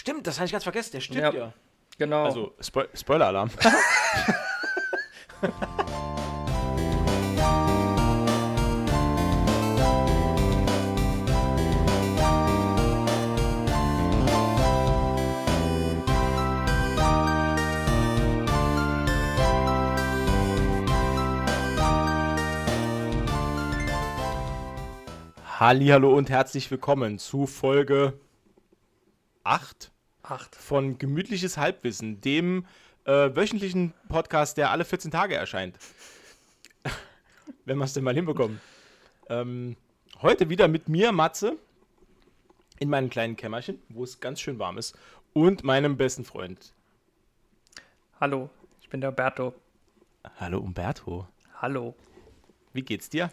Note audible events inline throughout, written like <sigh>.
Stimmt, das habe ich ganz vergessen. Der stimmt ja. ja. Genau. Also, Spo Spoiler-Alarm. <laughs> Hallo und herzlich willkommen zu Folge 8, 8. von Gemütliches Halbwissen, dem äh, wöchentlichen Podcast, der alle 14 Tage erscheint. <laughs> Wenn wir es denn mal hinbekommen. Ähm, heute wieder mit mir, Matze, in meinem kleinen Kämmerchen, wo es ganz schön warm ist, und meinem besten Freund. Hallo, ich bin der Umberto. Hallo Umberto. Hallo. Wie geht's dir?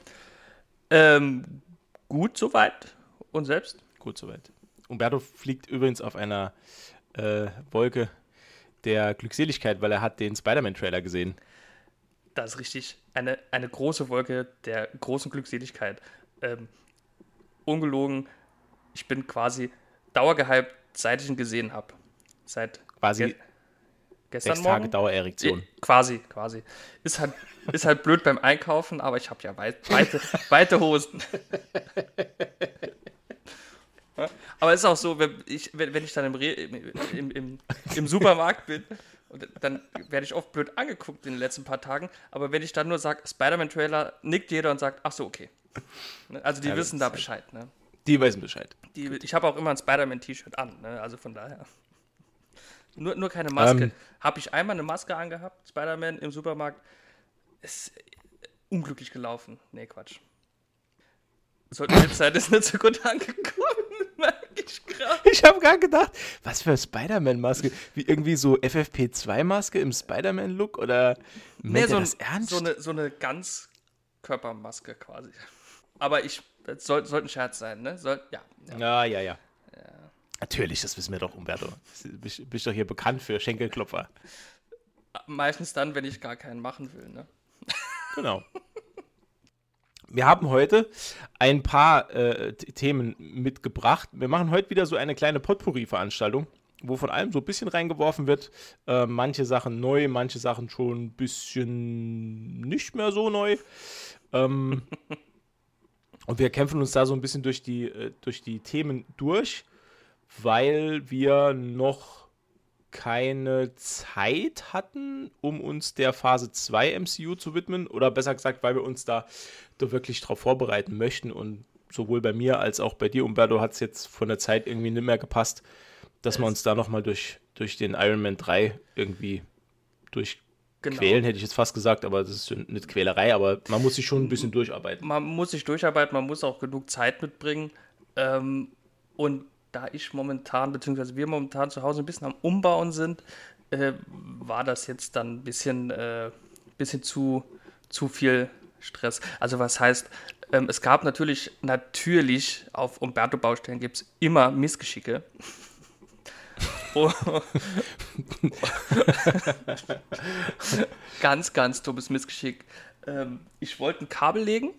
Ähm, Gut soweit. Und selbst? Gut soweit. Umberto fliegt übrigens auf einer äh, Wolke der Glückseligkeit, weil er hat den Spider-Man-Trailer gesehen. Das ist richtig. Eine, eine große Wolke der großen Glückseligkeit. Ähm, ungelogen, ich bin quasi dauergehypt, seit ich ihn gesehen habe. Seit quasi ge gestern sechs Tage Dauererektion. Äh, quasi, quasi. Ist halt ist halt blöd beim Einkaufen, aber ich habe ja weit, weite, weite Hosen. <laughs> aber es ist auch so, wenn ich, wenn ich dann im, Re im, im, im Supermarkt bin, dann werde ich oft blöd angeguckt in den letzten paar Tagen. Aber wenn ich dann nur sage, Spider-Man-Trailer, nickt jeder und sagt, ach so, okay. Ne, also die ja, wissen da Bescheid. Ne? Die wissen Bescheid. Die, ich habe auch immer ein Spider-Man-T-Shirt an, ne? also von daher. Nur, nur keine Maske. Ähm, habe ich einmal eine Maske angehabt, Spider-Man im Supermarkt, ist unglücklich gelaufen. Nee, Quatsch. Sollte Website ist nicht so gut angekommen, ich habe gerade gedacht, was für Spider-Man-Maske? Wie irgendwie so FFP2-Maske im Spider-Man-Look oder nee, so, das ernst? So eine, so eine Ganzkörpermaske quasi. Aber ich, das soll, sollte ein Scherz sein, ne? Soll, ja, ja. Ja, ja, ja. Natürlich, das wissen wir doch, Umberto. Du bist, bist doch hier bekannt für Schenkelklopfer. Meistens dann, wenn ich gar keinen machen will, ne? Genau. <laughs> Wir haben heute ein paar äh, Themen mitgebracht. Wir machen heute wieder so eine kleine Potpourri-Veranstaltung, wo von allem so ein bisschen reingeworfen wird. Äh, manche Sachen neu, manche Sachen schon ein bisschen nicht mehr so neu. Ähm, <laughs> und wir kämpfen uns da so ein bisschen durch die, äh, durch die Themen durch, weil wir noch keine Zeit hatten, um uns der Phase 2 MCU zu widmen. Oder besser gesagt, weil wir uns da, da wirklich darauf vorbereiten möchten. Und sowohl bei mir als auch bei dir, Umberto, hat es jetzt von der Zeit irgendwie nicht mehr gepasst, dass wir uns da nochmal durch, durch den Iron Man 3 irgendwie durchquälen, genau. hätte ich jetzt fast gesagt, aber das ist nicht Quälerei, aber man muss sich schon ein bisschen durcharbeiten. Man muss sich durcharbeiten, man muss auch genug Zeit mitbringen. Ähm, und da ich momentan, beziehungsweise wir momentan zu Hause ein bisschen am Umbauen sind, äh, war das jetzt dann ein bisschen, äh, bisschen zu, zu viel Stress. Also was heißt, ähm, es gab natürlich, natürlich auf Umberto-Baustellen gibt es immer Missgeschicke. <laughs> <laughs> Ganz, ganz dummes Missgeschick. Ähm, ich wollte ein Kabel legen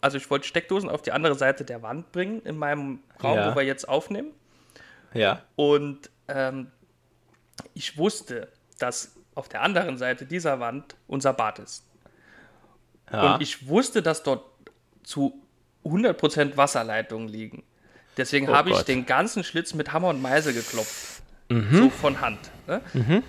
also ich wollte Steckdosen auf die andere Seite der Wand bringen in meinem Raum, ja. wo wir jetzt aufnehmen. Ja. Und ähm, ich wusste, dass auf der anderen Seite dieser Wand unser Bad ist. Ja. Und ich wusste, dass dort zu 100% Wasserleitungen liegen. Deswegen oh habe ich den ganzen Schlitz mit Hammer und Meisel geklopft. Mhm. So von Hand. Ne? Mhm.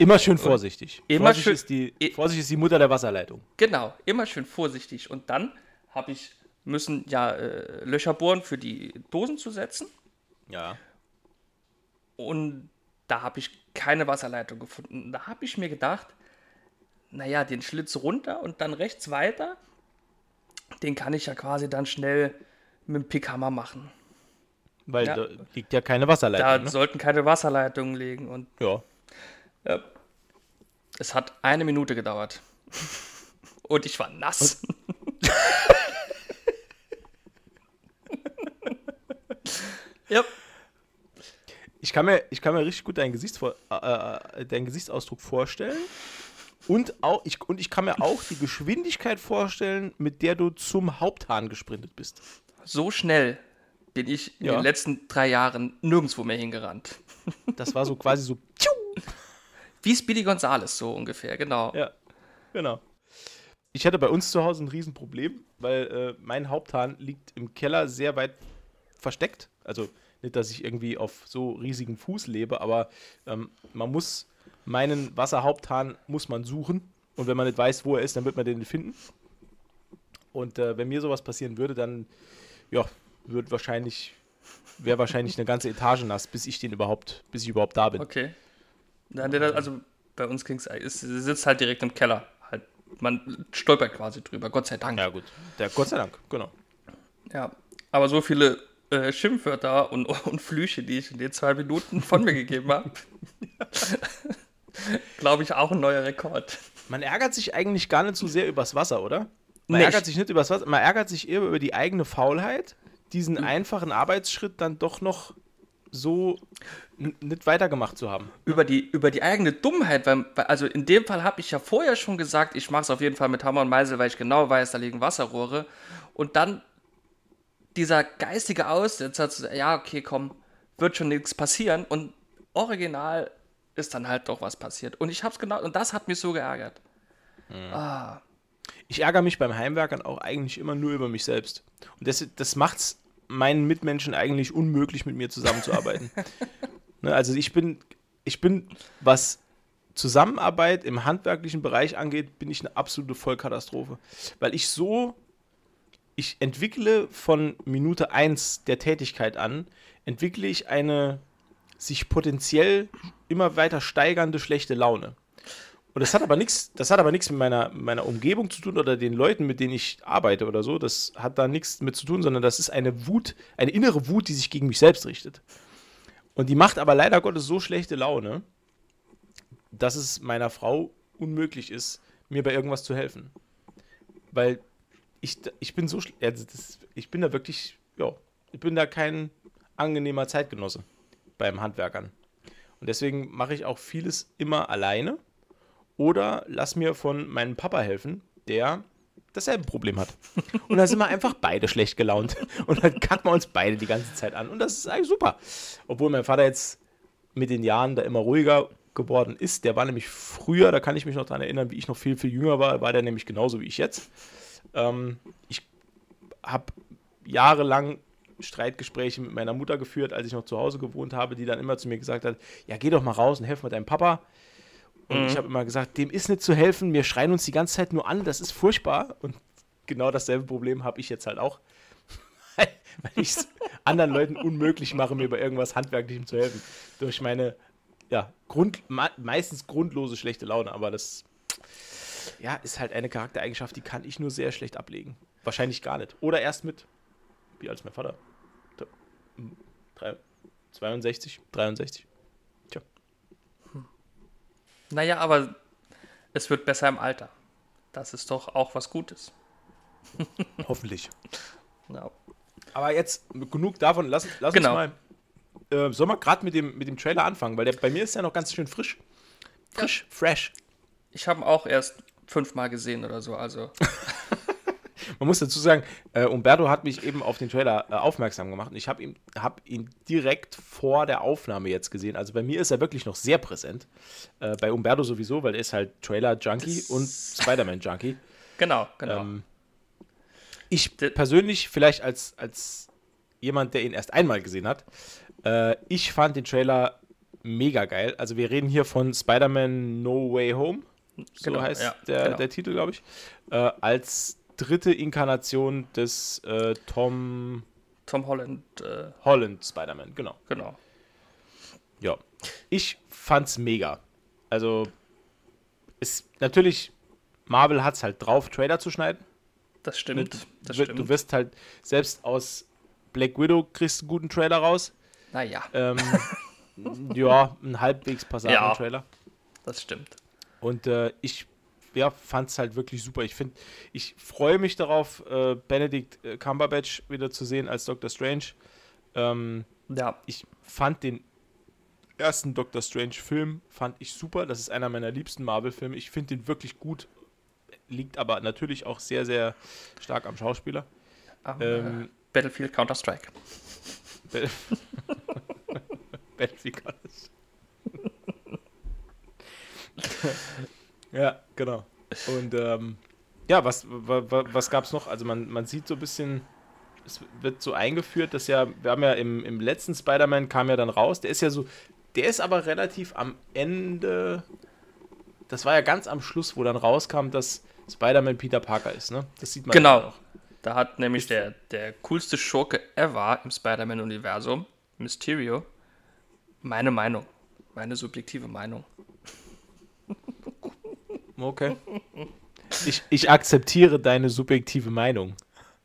Immer schön vorsichtig. Immer Vorsicht schön. Ist die, Vorsicht ist die Mutter der Wasserleitung. Genau, immer schön vorsichtig. Und dann habe ich müssen ja äh, Löcher bohren für die Dosen zu setzen. Ja. Und da habe ich keine Wasserleitung gefunden. Da habe ich mir gedacht, naja, den Schlitz runter und dann rechts weiter, den kann ich ja quasi dann schnell mit dem Pickhammer machen. Weil ja. da liegt ja keine Wasserleitung. Da ne? sollten keine Wasserleitungen liegen. Und ja. Ja. Es hat eine Minute gedauert. <laughs> Und ich war nass. <laughs> ja. Ich kann, mir, ich kann mir richtig gut deinen, Gesichtsvor äh, äh, deinen Gesichtsausdruck vorstellen. Und, auch, ich, und ich kann mir auch die Geschwindigkeit vorstellen, mit der du zum Haupthahn gesprintet bist. So schnell bin ich in Ja. den letzten drei Jahren nirgendwo mehr hingerannt. Das war so quasi so. <laughs> Wie Speedy Gonzales, so ungefähr, genau. Ja, genau. Ich hatte bei uns zu Hause ein Riesenproblem, weil äh, mein Haupthahn liegt im Keller sehr weit versteckt. Also nicht, dass ich irgendwie auf so riesigem Fuß lebe, aber ähm, man muss meinen Wasserhaupthahn muss man suchen und wenn man nicht weiß, wo er ist, dann wird man den nicht finden. Und äh, wenn mir sowas passieren würde, dann ja, wird wahrscheinlich wäre wahrscheinlich eine ganze Etage nass, bis ich den überhaupt, bis ich überhaupt da bin. Okay. Also bei uns ging es, sitzt halt direkt im Keller. Halt, man stolpert quasi drüber, Gott sei Dank. Ja gut, der Gott sei Dank, genau. Ja, aber so viele äh, Schimpfwörter und, <laughs> und Flüche, die ich in den zwei Minuten von mir gegeben habe, <laughs> glaube ich auch ein neuer Rekord. Man ärgert sich eigentlich gar nicht so sehr übers Wasser, oder? Man Nicht. ärgert sich nicht übers Wasser, man ärgert sich eher über die eigene Faulheit, diesen Hm. einfachen Arbeitsschritt dann doch noch so nicht weitergemacht zu haben. Über die, über die eigene Dummheit, weil, also in dem Fall habe ich ja vorher schon gesagt, ich mache es auf jeden Fall mit Hammer und Meisel, weil ich genau weiß, da liegen Wasserrohre. Und dann dieser geistige Aussetzer, zu sagen, ja, okay, komm, wird schon nichts passieren. Und original ist dann halt doch was passiert. Und ich habe es genau, und das hat mich so geärgert. Ah, Ich ärgere mich beim Heimwerkern auch eigentlich immer nur über mich selbst. Und das, das macht es meinen Mitmenschen eigentlich unmöglich, mit mir zusammenzuarbeiten. <laughs> ne, also ich bin, ich bin, was Zusammenarbeit im handwerklichen Bereich angeht, bin ich eine absolute Vollkatastrophe. Weil ich so, ich entwickle von Minute 1 der Tätigkeit an, entwickle ich eine sich potenziell immer weiter steigernde schlechte Laune. Und das hat aber nichts, das hat aber nichts mit meiner, meiner Umgebung zu tun oder den Leuten, mit denen ich arbeite oder so. Das hat da nichts mit zu tun, sondern das ist eine Wut, eine innere Wut, die sich gegen mich selbst richtet. Und die macht aber leider Gottes so schlechte Laune, dass es meiner Frau unmöglich ist, mir bei irgendwas zu helfen. Weil ich, ich bin so, also das, ich bin da wirklich, ja, ich bin da kein angenehmer Zeitgenosse beim Handwerkern. Und deswegen mache ich auch vieles immer alleine oder lass mir von meinem Papa helfen, der dasselbe Problem hat. <laughs> Und da sind wir einfach beide schlecht gelaunt. Und dann kacken wir uns beide die ganze Zeit an. Und das ist eigentlich super. Obwohl mein Vater jetzt mit den Jahren da immer ruhiger geworden ist. Der war nämlich früher, da kann ich mich noch daran erinnern, wie ich noch viel, viel jünger war, war der nämlich genauso wie ich jetzt. Ähm, ich habe jahrelang Streitgespräche mit meiner Mutter geführt, als ich noch zu Hause gewohnt habe, die dann immer zu mir gesagt hat, ja, geh doch mal raus und helf mal deinem Papa. Und ich habe immer gesagt, dem ist nicht zu helfen, wir schreien uns die ganze Zeit nur an, das ist furchtbar. Und genau dasselbe Problem habe ich jetzt halt auch. <laughs> weil ich es anderen Leuten unmöglich mache, mir bei irgendwas Handwerklichem zu helfen. Durch meine, ja, Grund, me- meistens grundlose schlechte Laune. Aber das, ja, ist halt eine Charaktereigenschaft, die kann ich nur sehr schlecht ablegen. Wahrscheinlich gar nicht. Oder erst mit, wie alt ist mein Vater? Da- hm, drei- 62, 63. Naja, aber es wird besser im Alter. Das ist doch auch was Gutes. <laughs> Hoffentlich. Ja. Aber jetzt genug davon, lass, lass Genau. uns mal. Äh, sollen wir gerade mit dem, mit dem Trailer anfangen? Weil der bei mir ist ja noch ganz schön frisch. Frisch, fresh. Ich habe ihn auch erst fünfmal gesehen oder so, also. <laughs> Man muss dazu sagen, äh, Umberto hat mich eben auf den Trailer äh, aufmerksam gemacht und ich habe ihn, hab ihn direkt vor der Aufnahme jetzt gesehen. Also bei mir ist er wirklich noch sehr präsent. Äh, bei Umberto sowieso, weil er ist halt Trailer-Junkie und Spider-Man-Junkie. Genau, genau. Ähm, ich persönlich, vielleicht als, als jemand, der ihn erst einmal gesehen hat, äh, ich fand den Trailer mega geil. Also wir reden hier von Spider-Man No Way Home, so Genau, heißt ja, der, genau. der Titel, glaube ich, äh, als dritte Inkarnation des äh, Tom Tom Holland, äh, Holland Spider-Man, genau. genau. Ja. Ich fand's mega. Also, ist natürlich, Marvel hat's halt drauf, Trailer zu schneiden. Das stimmt. Das du, stimmt. du wirst halt, selbst aus Black Widow kriegst einen guten Trailer raus. naja, Ähm, <laughs> ja, ein halbwegs passablen Ja. Trailer. das stimmt. Und äh, ich ja, fand es halt wirklich super. Ich finde, ich freue mich darauf, äh, Benedict äh, Cumberbatch wieder zu sehen als Doctor Strange. Ähm, Ja, ich fand den ersten Doctor Strange Film fand ich super. Das ist einer meiner liebsten Marvel-Filme. Ich finde den wirklich gut. Liegt aber natürlich auch sehr, sehr stark am Schauspieler. Ähm, äh, Battlefield Counter-Strike. <laughs> Battlefield College. <laughs> ja, genau. Und ähm, ja, was, was, was gab es noch? Also man, man sieht so ein bisschen, es wird so eingeführt, dass ja, wir haben ja im, im letzten Spider-Man kam ja dann raus, der ist ja so, der ist aber relativ am Ende, das war ja ganz am Schluss, wo dann rauskam, dass Spider-Man Peter Parker ist, ne? Das sieht man genau. auch. Da hat nämlich der, der coolste Schurke ever im Spider-Man-Universum, Mysterio, meine Meinung, meine subjektive Meinung. Okay. <laughs> Ich, ich akzeptiere deine subjektive Meinung.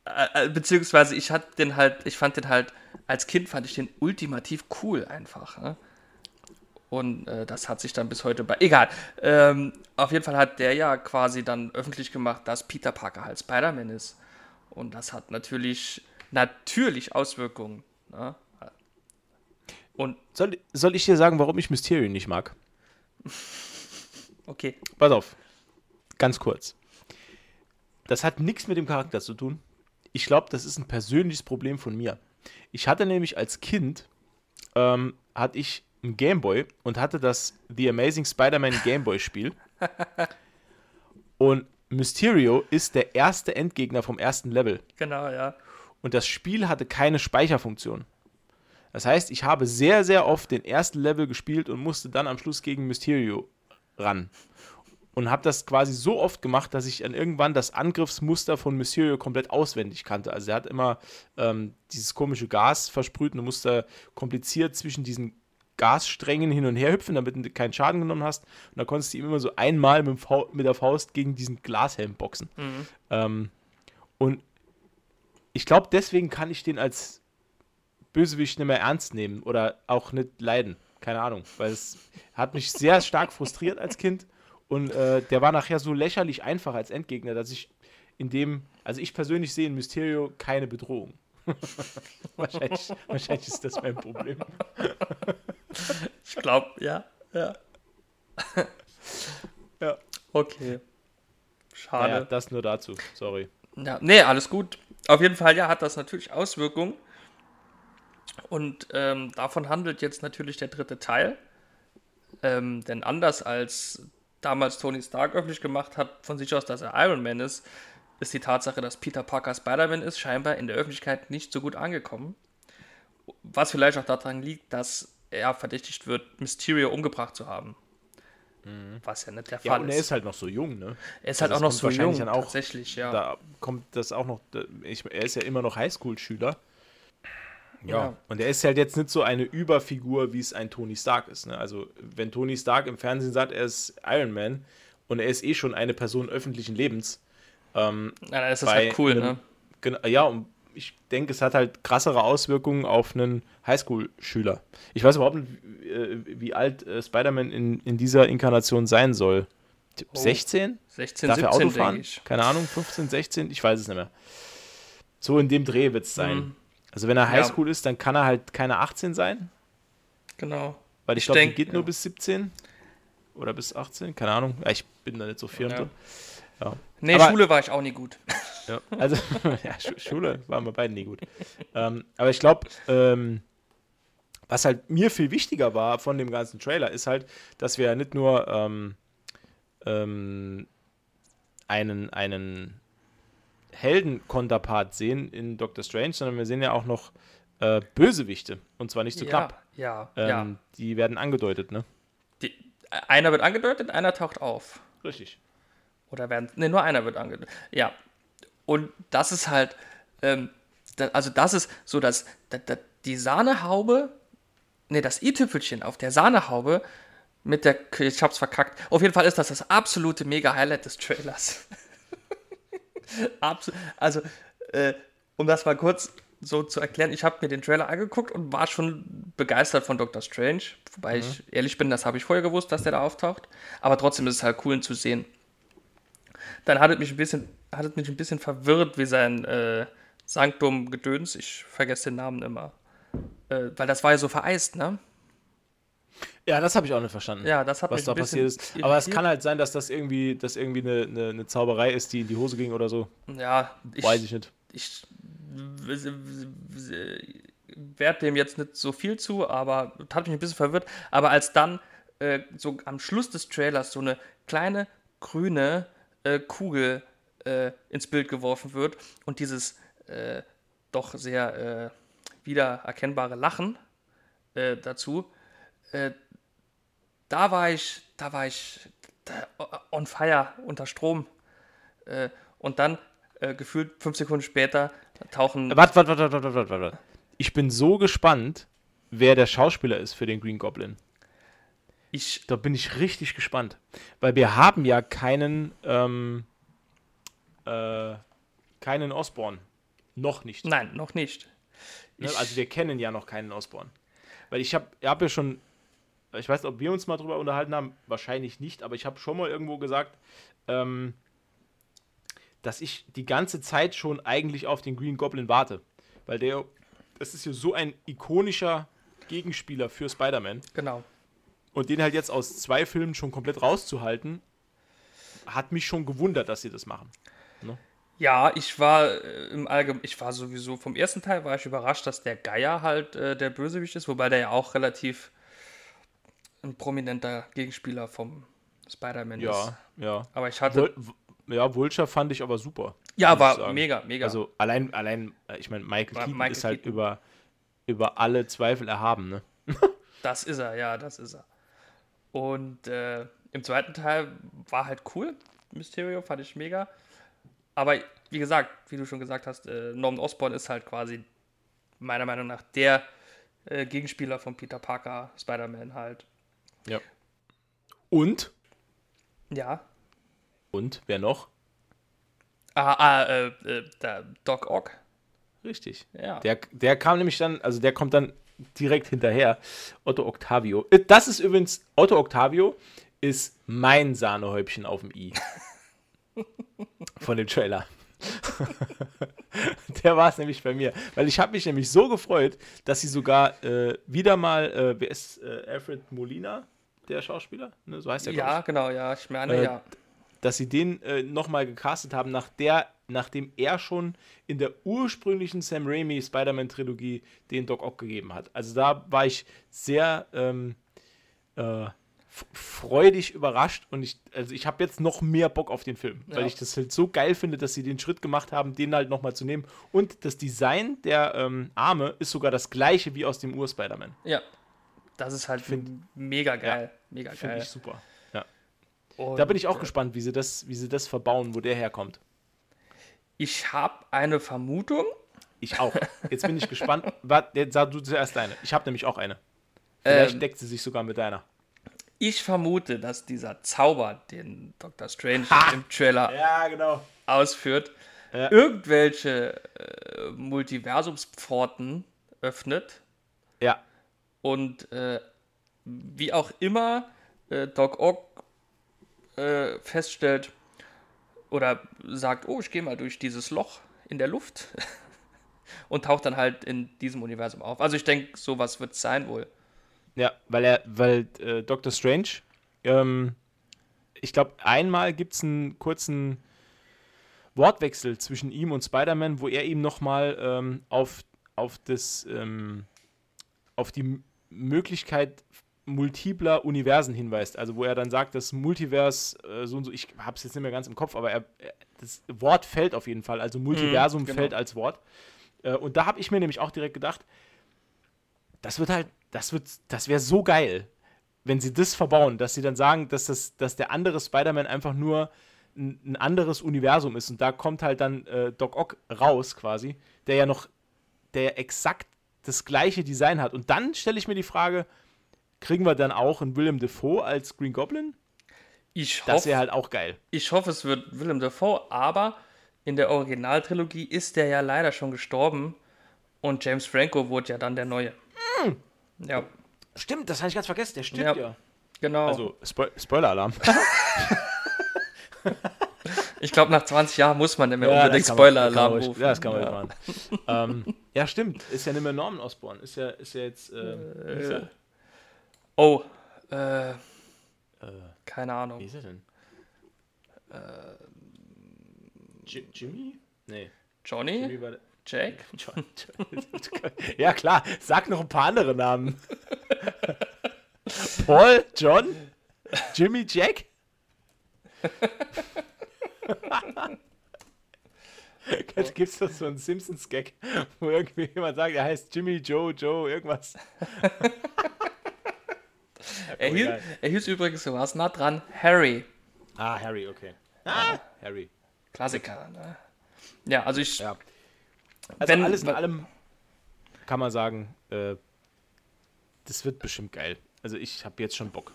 Äh, äh, beziehungsweise ich hatte den halt, ich fand den halt, als Kind fand ich den ultimativ cool einfach. Ne? Und äh, das hat sich dann bis heute bei. Egal. Ähm, auf jeden Fall hat der ja quasi dann öffentlich gemacht, dass Peter Parker halt Spider-Man ist. Und das hat natürlich, natürlich Auswirkungen. Ne? Und soll, soll ich dir sagen, warum ich Mysterio nicht mag? <laughs> okay. Pass auf. Ganz kurz. Das hat nichts mit dem Charakter zu tun. Ich glaube, das ist ein persönliches Problem von mir. Ich hatte nämlich als Kind, ähm, hatte ich einen Gameboy und hatte das The Amazing Spider-Man Gameboy-Spiel. und Mysterio ist der erste Endgegner vom ersten Level. Genau, ja. Und das Spiel hatte keine Speicherfunktion. Das heißt, ich habe sehr, sehr oft den ersten Level gespielt und musste dann am Schluss gegen Mysterio ran und habe das quasi so oft gemacht, dass ich dann irgendwann das Angriffsmuster von Mysterio komplett auswendig kannte. Also er hat immer ähm, dieses komische Gas versprüht und du musst da kompliziert zwischen diesen Gassträngen hin und her hüpfen, damit du keinen Schaden genommen hast. Und da konntest du ihm immer so einmal mit, mit der Faust gegen diesen Glashelm boxen. Mhm. Ähm, und ich glaube, deswegen kann ich den als Bösewicht nicht mehr ernst nehmen oder auch nicht leiden. Keine Ahnung, weil es hat mich sehr stark frustriert als Kind und äh, der war nachher so lächerlich einfach als Endgegner, dass ich in dem, also ich persönlich sehe in Mysterio keine Bedrohung. <laughs> wahrscheinlich, wahrscheinlich ist das mein Problem. ich glaube, ja, ja. <laughs> ja. Okay. Schade. Ja, das nur dazu, sorry. Ja, nee, alles gut. Auf jeden Fall, ja, hat das natürlich Auswirkungen. Und ähm, davon handelt jetzt natürlich der dritte Teil. Ähm, denn anders als damals Tony Stark öffentlich gemacht hat, von sich aus, dass er Iron Man ist, ist die Tatsache, dass Peter Parker Spider-Man ist, scheinbar in der Öffentlichkeit nicht so gut angekommen. Was vielleicht auch daran liegt, dass er verdächtigt wird, Mysterio umgebracht zu haben. Mhm. Was ja nicht der Fall ja, und ist. er ist halt noch so jung, ne? Er ist halt also auch noch so jung, auch, tatsächlich, ja. Da kommt das auch noch, ich, er ist ja immer noch Highschool-Schüler. Ja. ja. Und er ist halt jetzt nicht so eine Überfigur, wie es ein Tony Stark ist. Ne? Also, wenn Tony Stark im Fernsehen sagt, er ist Iron Man und er ist eh schon eine Person öffentlichen Lebens. Ähm, ja, dann ist das halt cool, einem, ne? Ja, und ich denke, es hat halt krassere Auswirkungen auf einen Highschool-Schüler. Ich weiß überhaupt nicht, wie, äh, wie alt äh, Spider-Man in, in dieser Inkarnation sein soll. 16? 16, Darf 17, er Auto fahren? Keine Ahnung, 15, 16? Ich weiß es nicht mehr. So in dem Dreh wird es sein. Mhm. Also wenn er Highschool ja. ist, dann kann er halt keine 18 sein. Genau. Weil ich, ich glaube, die geht ja. nur bis 17 oder bis 18, keine Ahnung. Ja, ich bin da nicht so firm ja. Ja. Nee, aber, Schule war ich auch nie gut. <laughs> Ja, also, <laughs> ja, Schule waren wir beide nie gut. ähm, aber ich glaube, ähm, was halt mir viel wichtiger war von dem ganzen Trailer, ist halt, dass wir nicht nur ähm, ähm einen, einen Helden-Konterpart sehen in Doctor Strange, sondern wir sehen ja auch noch äh, Bösewichte. Und zwar nicht so ja, knapp. Ja, ähm, ja. Die werden angedeutet, ne? Die, einer wird angedeutet, einer taucht auf. Richtig. Oder werden. Ne, nur einer wird angedeutet. Ja. Und das ist halt. Ähm, da, also, das ist so, dass da, da, die Sahnehaube. Ne, das i-Tüpfelchen auf der Sahnehaube mit der. Ich hab's verkackt. Auf jeden Fall ist das das absolute Mega-Highlight des Trailers. <laughs> Absolut. Also, äh, um das mal kurz so zu erklären, ich habe mir den Trailer angeguckt und war schon begeistert von Doctor Strange. Wobei mhm. ich ehrlich bin, das habe ich vorher gewusst, dass der da auftaucht. Aber trotzdem ist es halt cool ihn zu sehen. Dann hat es mich ein bisschen, hat es mich ein bisschen verwirrt, wie sein äh, Sanktum-Gedöns, ich vergesse den Namen immer. Äh, weil das war ja so vereist, ne? Ja, das habe ich auch nicht verstanden. Ja, das hat was da passiert ist. Aber es kann halt sein, dass das irgendwie, dass irgendwie eine, eine, eine, Zauberei ist, die in die Hose ging oder so. Ja, ich, weiß ich nicht. Ich werde dem jetzt nicht so viel zu, aber hat mich ein bisschen verwirrt. Aber als dann äh, so am Schluss des Trailers so eine kleine grüne äh, Kugel äh, ins Bild geworfen wird und dieses äh, doch sehr äh, wiedererkennbare Lachen äh, da war ich, da war ich on fire, unter Strom. und dann gefühlt fünf Sekunden später tauchen. Warte, warte, warte, warte, warte, warte. Ich bin so gespannt, wer der Schauspieler ist für den Green Goblin. Ich, da bin ich richtig gespannt. Weil wir haben ja keinen, ähm, äh, keinen Osborn. Noch nicht. Nein, noch nicht. Ne? Also wir kennen ja noch keinen Osborn. Weil ich habe hab ja schon, ich weiß nicht, ob wir uns mal drüber unterhalten haben, wahrscheinlich nicht, aber ich habe schon mal irgendwo gesagt, ähm, dass ich die ganze Zeit schon eigentlich auf den Green Goblin warte. Weil der, das ist ja so ein ikonischer Gegenspieler für Spider-Man. Genau. Und den halt jetzt aus zwei Filmen schon komplett rauszuhalten, hat mich schon gewundert, dass sie das machen. Ne? Ja, ich war äh, im Allgemeinen, ich war sowieso vom ersten Teil war ich überrascht, dass der Geier halt äh, der Bösewicht ist, wobei der ja auch relativ ein prominenter Gegenspieler vom Spider-Man ja, ist. Ja, ja. Aber ich hatte. Vul ja, Vulture fand ich aber super. Ja, war mega, mega. Also allein, allein, äh, ich meine, Michael Keaton Michael ist halt Keaton. über, über alle Zweifel erhaben, ne? <laughs> das ist er, ja, das ist er. Und äh, im zweiten Teil war halt cool. Mysterio fand ich mega. Aber wie gesagt, wie du schon gesagt hast, äh, Norman Osborn ist halt quasi meiner Meinung nach der äh, Gegenspieler von Peter Parker, Spider-Man halt. Ja. Und? Ja. Und wer noch? Ah, ah äh, äh, der Doc Ock. Richtig. Ja. Der, der kam nämlich dann, also der kommt dann direkt hinterher. Otto Octavio. Äh, das ist übrigens, Otto Octavio ist mein Sahnehäubchen auf dem I. <laughs> Von dem Trailer. <laughs> der war es nämlich bei mir. Weil ich habe mich nämlich so gefreut, dass sie sogar äh, wieder mal, äh, wer ist äh, Alfred Molina, der Schauspieler? Ne, so heißt er, Ja, genau, ja, ich meine, äh, ja. Dass sie den äh, nochmal gecastet haben, nach der nachdem er schon in der ursprünglichen Sam Raimi Spider-Man-Trilogie den Doc Ock gegeben hat. Also da war ich sehr ähm, äh, freudig überrascht und ich, also ich habe jetzt noch mehr Bock auf den Film, ja. weil ich das halt so geil finde, dass sie den Schritt gemacht haben, den halt nochmal zu nehmen. Und das Design der ähm, Arme ist sogar das gleiche wie aus dem Ur-Spider-Man. Ja, das ist halt find, mega geil. Ja, mega geil. Finde ich super. Ja. Und, da bin ich auch äh, gespannt, wie sie, das, wie sie das verbauen, wo der herkommt. Ich habe eine Vermutung. Ich auch. Jetzt bin ich gespannt. <laughs> Jetzt sag du zuerst eine. Ich habe nämlich auch eine. Vielleicht ähm, deckt sie sich sogar mit deiner. Ich vermute, dass dieser Zauber, den Dr. Strange ha! im Trailer ja, genau. ausführt, ja. irgendwelche äh, Multiversumspforten öffnet. Ja. Und äh, wie auch immer äh, Doc Ock äh, feststellt, oder sagt, oh, ich gehe mal durch dieses Loch in der Luft <laughs> und taucht dann halt in diesem Universum auf. Also ich denke, sowas wird es sein wohl. Ja, weil er, weil äh, Doctor Strange, ähm, ich glaube, einmal gibt es einen kurzen Wortwechsel zwischen ihm und Spider-Man, wo er ihm nochmal ähm, auf, auf das, ähm, auf die Möglichkeit multipler Universen hinweist. Also wo er dann sagt, das Multivers, äh, so und so, ich habe es jetzt nicht mehr ganz im Kopf, aber er, das Wort fällt auf jeden Fall. Also Multiversum mhm, genau. fällt als Wort. Äh, und da habe ich mir nämlich auch direkt gedacht, das wird halt, das wird, das wäre so geil, wenn sie das verbauen, dass sie dann sagen, dass, das, dass der andere Spider-Man einfach nur ein, ein, anderes Universum ist. Und da kommt halt dann äh, Doc Ock raus quasi, der ja noch, der ja exakt das gleiche Design hat. Und dann stelle ich mir die Frage, Kriegen wir dann auch einen Willem Dafoe als Green Goblin? Ich hoffe, das wäre halt auch geil. Ich hoffe, es wird Willem Dafoe, aber in der Originaltrilogie ist der ja leider schon gestorben und James Franco wurde ja dann der Neue. Hm. Ja. Stimmt, das habe ich ganz vergessen, der stimmt ja. ja. Genau. Also, Spo Spoiler-Alarm. <laughs> ich glaube, nach 20 Jahren muss man nicht mehr ja, unbedingt Spoiler-Alarm rufen. Ja, das kann man ja. machen. ähm, ja, stimmt. Ist ja nicht mehr Norman Osborn. Ist ja, ist ja jetzt. Äh, äh, Oh, äh, äh, keine Ahnung. Wie ist er denn? Äh, Jimmy? Nee. Johnny? Jimmy war Jack? <laughs> John, ja, klar, sag noch ein paar andere Namen. <laughs> Paul, John, Jimmy, Jack? <laughs> <laughs> Gibt es doch so einen Simpsons-Gag, wo irgendwie jemand sagt, er heißt Jimmy, Joe, Joe, irgendwas. <laughs> er, hieß, er hieß übrigens, du warst nah dran, Harry. Ah, Harry, okay. Ah, Harry. Klassiker, ne? Ja, also ich. Ja. Also wenn, alles in allem kann man sagen, äh, das wird bestimmt geil. Also ich habe jetzt schon Bock.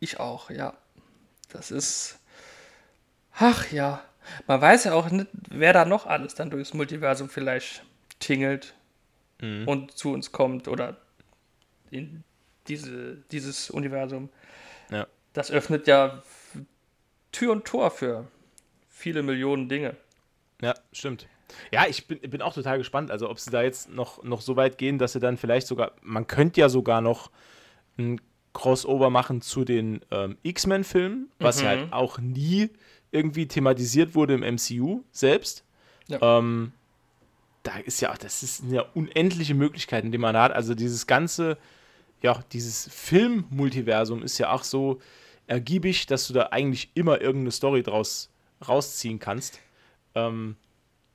Ich auch, ja. Das ist. Ach ja. Man weiß ja auch nicht, wer da noch alles dann durchs Multiversum vielleicht tingelt mhm. und zu uns kommt oder in diese, dieses Universum. Ja. Das öffnet ja Tür und Tor für viele Millionen Dinge. Ja, stimmt. Ja, ich bin, bin auch total gespannt. Also, ob sie da jetzt noch, noch so weit gehen, dass sie dann vielleicht sogar, man könnte ja sogar noch ein Crossover machen zu den ähm, X-Men-Filmen, was mhm. ja halt auch nie irgendwie thematisiert wurde im MCU selbst. Ja. Ähm, da ist ja, das ist ja unendliche Möglichkeiten, die man hat. Also dieses ganze, ja, dieses Film-Multiversum ist ja auch so ergiebig, dass du da eigentlich immer irgendeine Story draus rausziehen kannst. Ähm,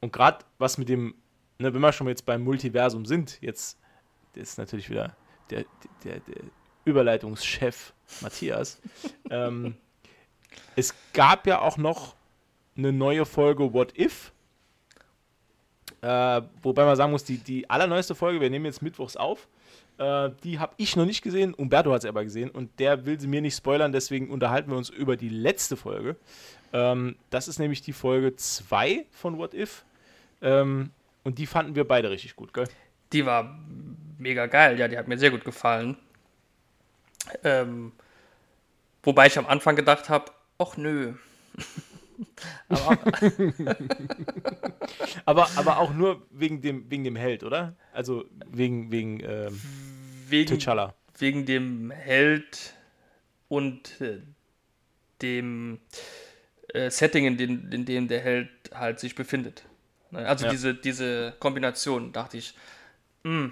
und gerade was mit dem, ne, wenn wir schon jetzt beim Multiversum sind, jetzt ist natürlich wieder der, der, der Überleitungschef Matthias. <laughs> ähm, es gab ja auch noch eine neue Folge What If. Äh, wobei man sagen muss, die, die allerneueste Folge, wir nehmen jetzt mittwochs auf, äh, die habe ich noch nicht gesehen. Umberto hat sie aber gesehen und der will sie mir nicht spoilern, deswegen unterhalten wir uns über die letzte Folge. Ähm, das ist nämlich die Folge 2 von What If. Ähm, und die fanden wir beide richtig gut, gell? Die war mega geil, ja, die hat mir sehr gut gefallen. Ähm, wobei ich am Anfang gedacht habe, ach nö. <laughs> aber, <laughs> aber, aber, auch nur wegen dem, wegen dem Held, oder? Also wegen, wegen, ähm, wegen T'Challa. Wegen dem Held und äh, dem äh, Setting, in dem, in dem der Held halt sich befindet. Ne, also ja. diese, diese Kombination, dachte ich, mh, hm,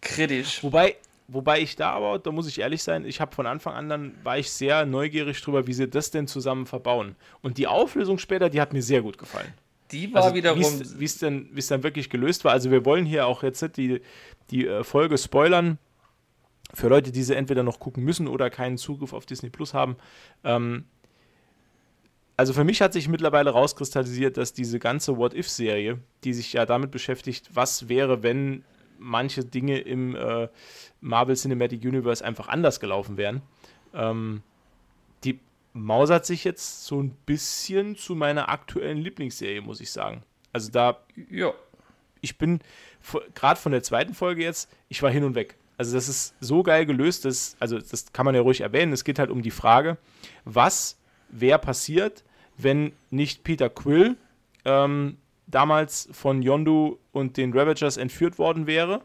kritisch. Wobei, wobei ich da aber, da muss ich ehrlich sein, ich habe von Anfang an dann, war ich sehr neugierig drüber, wie sie das denn zusammen verbauen. Und die Auflösung später, die hat mir sehr gut gefallen. Die war also, wiederum. Wie es denn, dann wirklich gelöst war. Also wir wollen hier auch jetzt nicht die, die äh, Folge spoilern. Für Leute, die sie entweder noch gucken müssen oder keinen Zugriff auf Disney Plus haben. Ähm, also für mich hat sich mittlerweile rauskristallisiert, dass diese ganze What-If-Serie, die sich ja damit beschäftigt, was wäre, wenn manche Dinge im äh, Marvel Cinematic Universe einfach anders gelaufen wären, ähm, die mausert sich jetzt so ein bisschen zu meiner aktuellen Lieblingsserie, muss ich sagen. Also da, ja, ich bin gerade von der zweiten Folge jetzt, ich war hin und weg. Also das ist so geil gelöst, dass, also das kann man ja ruhig erwähnen. Es geht halt um die Frage, was wäre passiert, wenn nicht Peter Quill ähm, damals von Yondu und den Ravagers entführt worden wäre,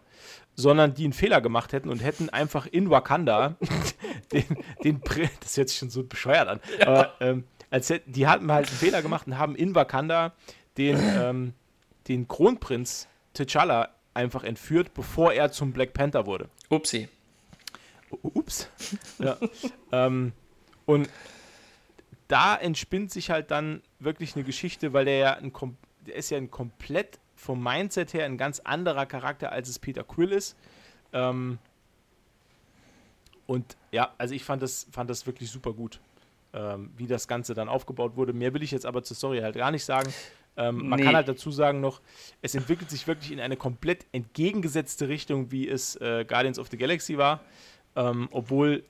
sondern die einen Fehler gemacht hätten und hätten einfach in Wakanda <laughs> den, den das hört sich schon so bescheuert an, ja. aber ähm, als hätten, die hatten halt einen Fehler gemacht und haben in Wakanda den, ähm, den Kronprinz T'Challa einfach entführt, bevor er zum Black Panther wurde. Upsi. Ups. Ja. <laughs> ähm, und da entspinnt sich halt dann wirklich eine Geschichte, weil der ja ein, der ist ja ein komplett vom Mindset her ein ganz anderer Charakter, als es Peter Quill ist. Ähm, und ja, also ich fand das, fand das wirklich super gut, ähm, wie das Ganze dann aufgebaut wurde. Mehr will ich jetzt aber zur Story halt gar nicht sagen. Ähm, man nee. kann halt dazu sagen noch, es entwickelt sich wirklich in eine komplett entgegengesetzte Richtung, wie es äh, Guardians of the Galaxy war. Ähm, obwohl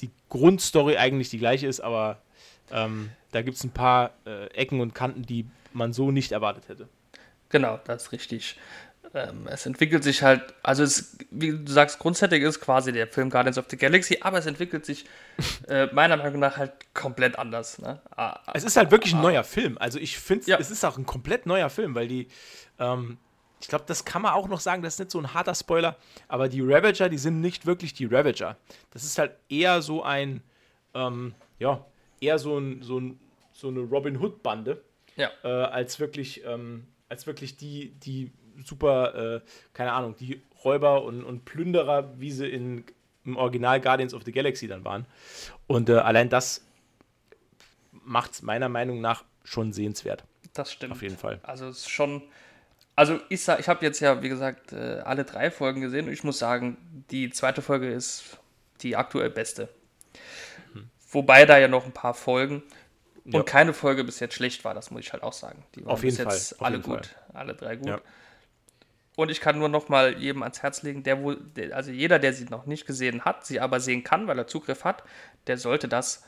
die Grundstory eigentlich die gleiche ist, aber ähm, da gibt es ein paar äh, Ecken und Kanten, die man so nicht erwartet hätte. Genau, das ist richtig. Ähm, es entwickelt sich halt, also es, wie du sagst, grundsätzlich ist quasi der Film Guardians of the Galaxy, aber es entwickelt sich äh, meiner Meinung nach halt komplett anders. Ne? Ah, es ist halt wirklich ein ah, neuer Film. Also ich finde, ja. es ist auch ein komplett neuer Film, weil die, ähm, ich glaube, das kann man auch noch sagen, das ist nicht so ein harter Spoiler, aber die Ravager, die sind nicht wirklich die Ravager. Das ist halt eher so ein, ähm, ja, eher so, ein, so, ein, so eine Robin Hood-Bande, ja. äh, als wirklich ähm, als wirklich die, die super, äh, keine Ahnung, die Räuber und, und Plünderer, wie sie in, im Original Guardians of the Galaxy dann waren. Und äh, allein das macht es meiner Meinung nach schon sehenswert. Das stimmt. Auf jeden Fall. Also es ist schon. Also ich, sag- ich habe jetzt ja, wie gesagt, äh, alle drei Folgen gesehen und ich muss sagen, die zweite Folge ist die aktuell beste. Wobei da ja noch ein paar Folgen und Ja. keine Folge bis jetzt schlecht war, das muss ich halt auch sagen. Die waren Auf jeden bis jetzt Fall, alle gut, alle drei gut. Ja. Und ich kann nur noch mal jedem ans Herz legen, der wohl, der, also jeder, der sie noch nicht gesehen hat, sie aber sehen kann, weil er Zugriff hat, der sollte das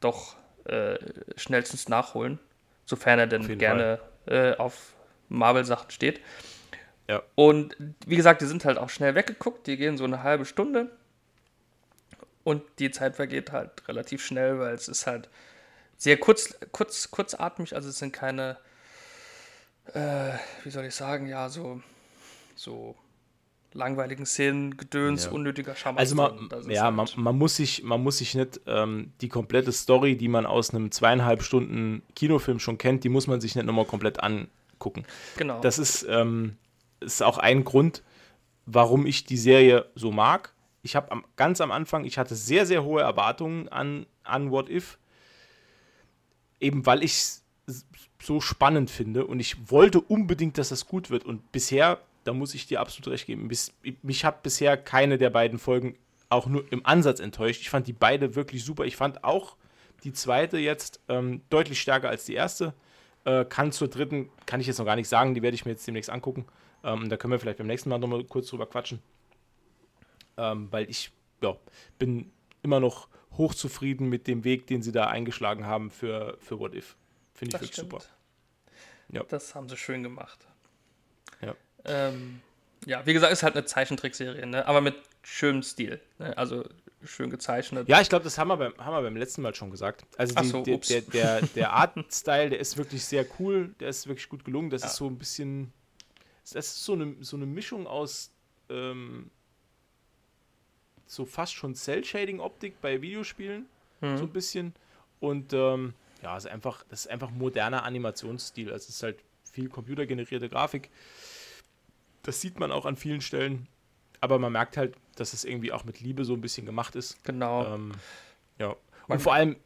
doch äh, schnellstens nachholen, sofern er denn gerne äh, auf Marvel-Sachen steht. Ja. Und wie gesagt, die sind halt auch schnell weggeguckt, die gehen so eine halbe Stunde und die Zeit vergeht halt relativ schnell, weil es ist halt sehr kurz, kurz, kurzatmig, also es sind keine, äh, wie soll ich sagen, ja, so, so langweiligen Szenen, Gedöns, Ja. unnötiger Schammer. Also man, ja, man, man, muss sich, man muss sich nicht ähm, die komplette Story, die man aus einem zweieinhalb Stunden Kinofilm schon kennt, die muss man sich nicht nochmal komplett angucken. genau. Das ist, ähm, ist auch ein Grund, warum ich die Serie so mag. Ich habe ganz am Anfang, ich hatte sehr, sehr hohe Erwartungen an, an What If. Eben weil ich es so spannend finde und ich wollte unbedingt, dass das gut wird. Und bisher, da muss ich dir absolut recht geben, bis, mich hat bisher keine der beiden Folgen auch nur im Ansatz enttäuscht. Ich fand die beide wirklich super. Ich fand auch die zweite jetzt ähm, deutlich stärker als die erste. Äh, kann zur dritten, kann ich jetzt noch gar nicht sagen, die werde ich mir jetzt demnächst angucken. Ähm, da können wir vielleicht beim nächsten Mal nochmal kurz drüber quatschen. Ähm, weil ich ja, bin immer noch hochzufrieden mit dem Weg, den sie da eingeschlagen haben für, für What If. Finde ich Das wirklich stimmt. super. Ja. Das haben sie schön gemacht. Ja. Ähm, ja, wie gesagt, ist halt eine Zeichentrickserie, ne? aber mit schönem Stil. Ne? Also schön gezeichnet. Ja, ich glaube, das haben wir, beim, haben wir beim letzten Mal schon gesagt. Also die, so, der, der, der, <laughs> der Art-Style, der ist wirklich sehr cool, der ist wirklich gut gelungen. Das Ja. ist so ein bisschen, das ist so eine, so eine Mischung aus ähm, so fast schon Cell-Shading-Optik bei Videospielen, Mhm. so ein bisschen. Und ähm, ja, es ist einfach, das ist einfach moderner Animationsstil. Also es ist halt viel computergenerierte Grafik. Das sieht man auch an vielen Stellen. Aber man merkt halt, dass es irgendwie auch mit Liebe so ein bisschen gemacht ist. Genau. Ähm, ja. Man- Und vor allem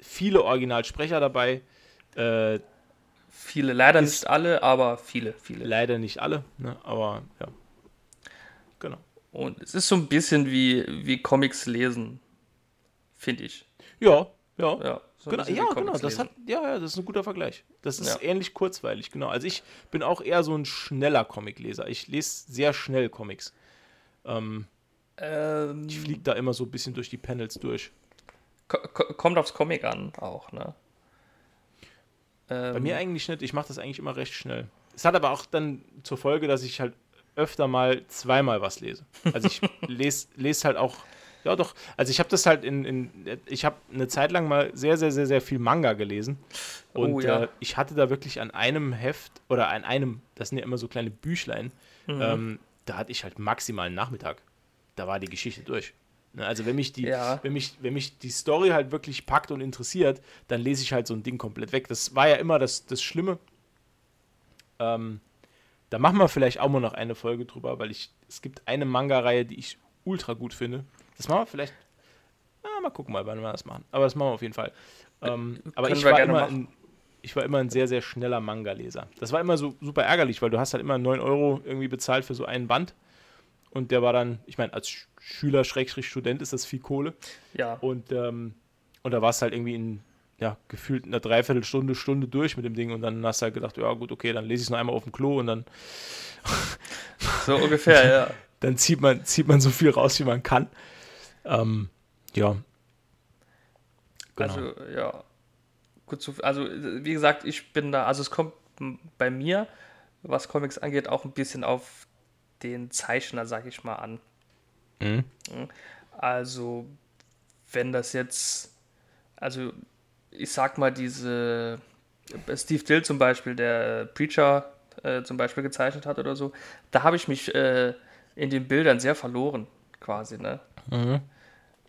viele Originalsprecher dabei. Äh, viele, leider nicht alle, aber viele, viele. leider nicht alle, ne? aber ja. Und es ist so ein bisschen wie, wie Comics lesen, finde ich. Ja, ja. Ja, so Genau, ja, genau, das hat, ja, ja, das ist ein guter Vergleich. Das ist Ja. ähnlich kurzweilig, genau. Also ich bin auch eher so ein schneller Comicleser. Ich lese sehr schnell Comics. Ähm, Ähm, ich fliege da immer so ein bisschen durch die Panels durch. ko ko kommt aufs Comic an auch, ne? Ähm, Bei mir eigentlich nicht. Ich mache das eigentlich immer recht schnell. Es hat aber auch dann zur Folge, dass ich halt öfter mal zweimal was lese. Also ich <laughs> lese les halt auch, ja doch, also ich habe das halt in, in ich habe eine Zeit lang mal sehr, sehr, sehr, sehr viel Manga gelesen. Und Oh, ja. äh, ich hatte da wirklich an einem Heft oder an einem, das sind ja immer so kleine Büchlein, Mhm. ähm, da hatte ich halt maximal einen Nachmittag. Da war die Geschichte durch. Ne, Also wenn mich die, Ja. wenn mich, wenn mich die Story halt wirklich packt und interessiert, dann lese ich halt so ein Ding komplett weg. Das war ja immer das, das Schlimme. Ähm, da machen wir vielleicht auch mal noch eine Folge drüber, weil ich, es gibt eine Manga-Reihe, die ich ultra gut finde. Das machen wir vielleicht. Na, mal gucken mal, wann wir das machen. Aber das machen wir auf jeden Fall. Ähm, aber Können ich war, immer ein, ich war immer ein sehr, sehr schneller Manga-Leser. Das war immer so super ärgerlich, weil du hast halt immer 9 Euro irgendwie bezahlt für so einen Band. Und der war dann, ich meine, als Sch- Schüler, Schrägstrich Student ist das viel Kohle. ja, Und, ähm, und da war es halt irgendwie in, ja, gefühlt in einer Dreiviertelstunde, Stunde durch mit dem Ding. Und dann hast du halt gedacht, ja gut, okay, dann lese ich es noch einmal auf dem Klo und dann, <laughs> so ungefähr, ja. <laughs> dann zieht, man, zieht man so viel raus, wie man kann. Ähm, ja. Genau. Also, ja. Gut zu, also, wie gesagt, ich bin da, also es kommt bei mir, was Comics angeht, auch ein bisschen auf den Zeichner, sag ich mal, an. Mhm. Also, wenn das jetzt, also ich sag mal, diese Steve Dill zum Beispiel, der Preacher äh, zum Beispiel gezeichnet hat oder so, da habe ich mich äh, in den Bildern sehr verloren, quasi, ne? Mhm.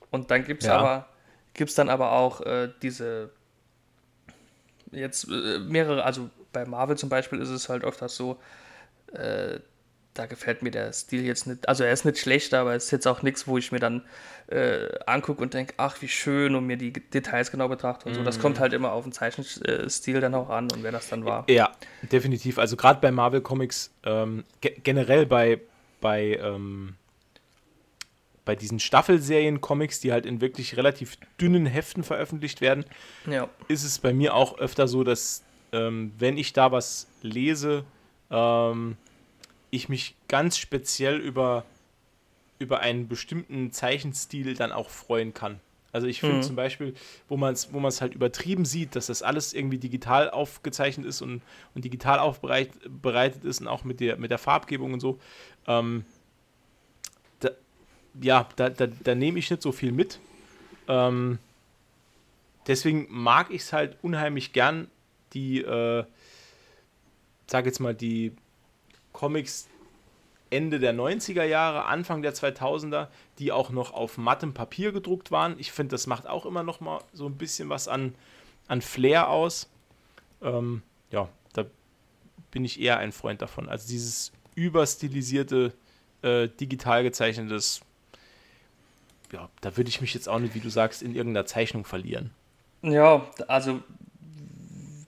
Und dann gibt es Ja. aber, gibt's dann aber auch äh, diese jetzt äh, mehrere, also bei Marvel zum Beispiel ist es halt oft so, äh, da gefällt mir der Stil jetzt nicht. Also er ist nicht schlecht, aber es ist jetzt auch nichts, wo ich mir dann äh, angucke und denke, ach, wie schön und mir die Details genau betrachte und so. Das kommt mhm. halt immer auf den Zeichenstil dann auch an und wer das dann war. Ja, definitiv. Also gerade bei Marvel Comics, ähm, ge generell bei, bei, ähm, bei diesen Staffelserien-Comics, die halt in wirklich relativ dünnen Heften veröffentlicht werden, ja. ist es bei mir auch öfter so, dass ähm, wenn ich da was lese, ähm, ich mich ganz speziell über, über einen bestimmten Zeichenstil dann auch freuen kann. Also ich finde mhm. zum Beispiel, wo man es wo halt übertrieben sieht, dass das alles irgendwie digital aufgezeichnet ist und, und digital aufbereitet ist und auch mit der, mit der Farbgebung und so, ähm, da, ja, da, da, da nehme ich nicht so viel mit. Ähm, deswegen mag ich es halt unheimlich gern, die, äh, sag jetzt mal, die Comics Ende der 90er Jahre, Anfang der 2000er, die auch noch auf mattem Papier gedruckt waren. Ich finde, das macht auch immer noch mal so ein bisschen was an, an Flair aus. Ähm, ja, da bin ich eher ein Freund davon. Also dieses überstilisierte, äh, digital gezeichnetes, ja, da würde ich mich jetzt auch nicht, wie du sagst, in irgendeiner Zeichnung verlieren. Ja, also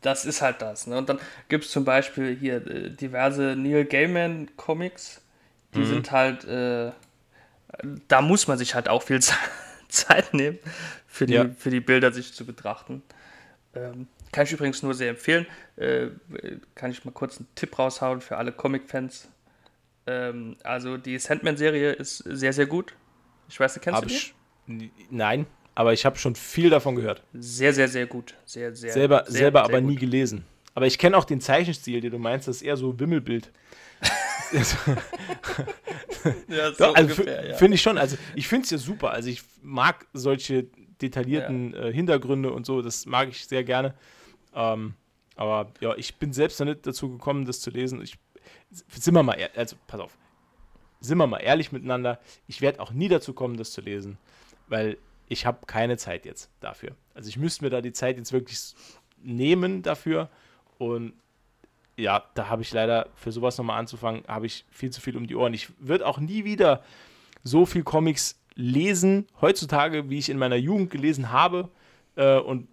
das ist halt das. Ne? Und dann gibt es zum Beispiel hier äh, diverse Neil Gaiman Comics, die mhm. sind halt, äh, da muss man sich halt auch viel <laughs> Zeit nehmen, für die, ja. für die Bilder sich zu betrachten. Ähm, kann ich übrigens nur sehr empfehlen. Äh, kann ich mal kurz einen Tipp raushauen für alle Comic-Fans. Ähm, also die Sandman-Serie ist sehr, sehr gut. Ich weiß, kennst Hab du die? Nein, aber ich habe schon viel davon gehört. Sehr, sehr, sehr gut. Sehr, sehr, selber sehr, selber sehr aber gut. nie gelesen. Aber ich kenne auch den Zeichenstil, den du meinst, das ist eher so Wimmelbild. <laughs> ja, <laughs> so also ja. Finde ich schon. Also ich finde es ja super. Also ich mag solche detaillierten ja. äh, Hintergründe und so. Das mag ich sehr gerne. Ähm, aber ja, ich bin selbst noch nicht dazu gekommen, das zu lesen. Ich, sind wir mal, also pass auf, sind wir mal ehrlich miteinander. Ich werde auch nie dazu kommen, das zu lesen, weil ich habe keine Zeit jetzt dafür. Also ich müsste mir da die Zeit jetzt wirklich nehmen dafür und ja, da habe ich leider für sowas nochmal anzufangen, habe ich viel zu viel um die Ohren. Ich würde auch nie wieder so viel Comics lesen heutzutage, wie ich in meiner Jugend gelesen habe äh, und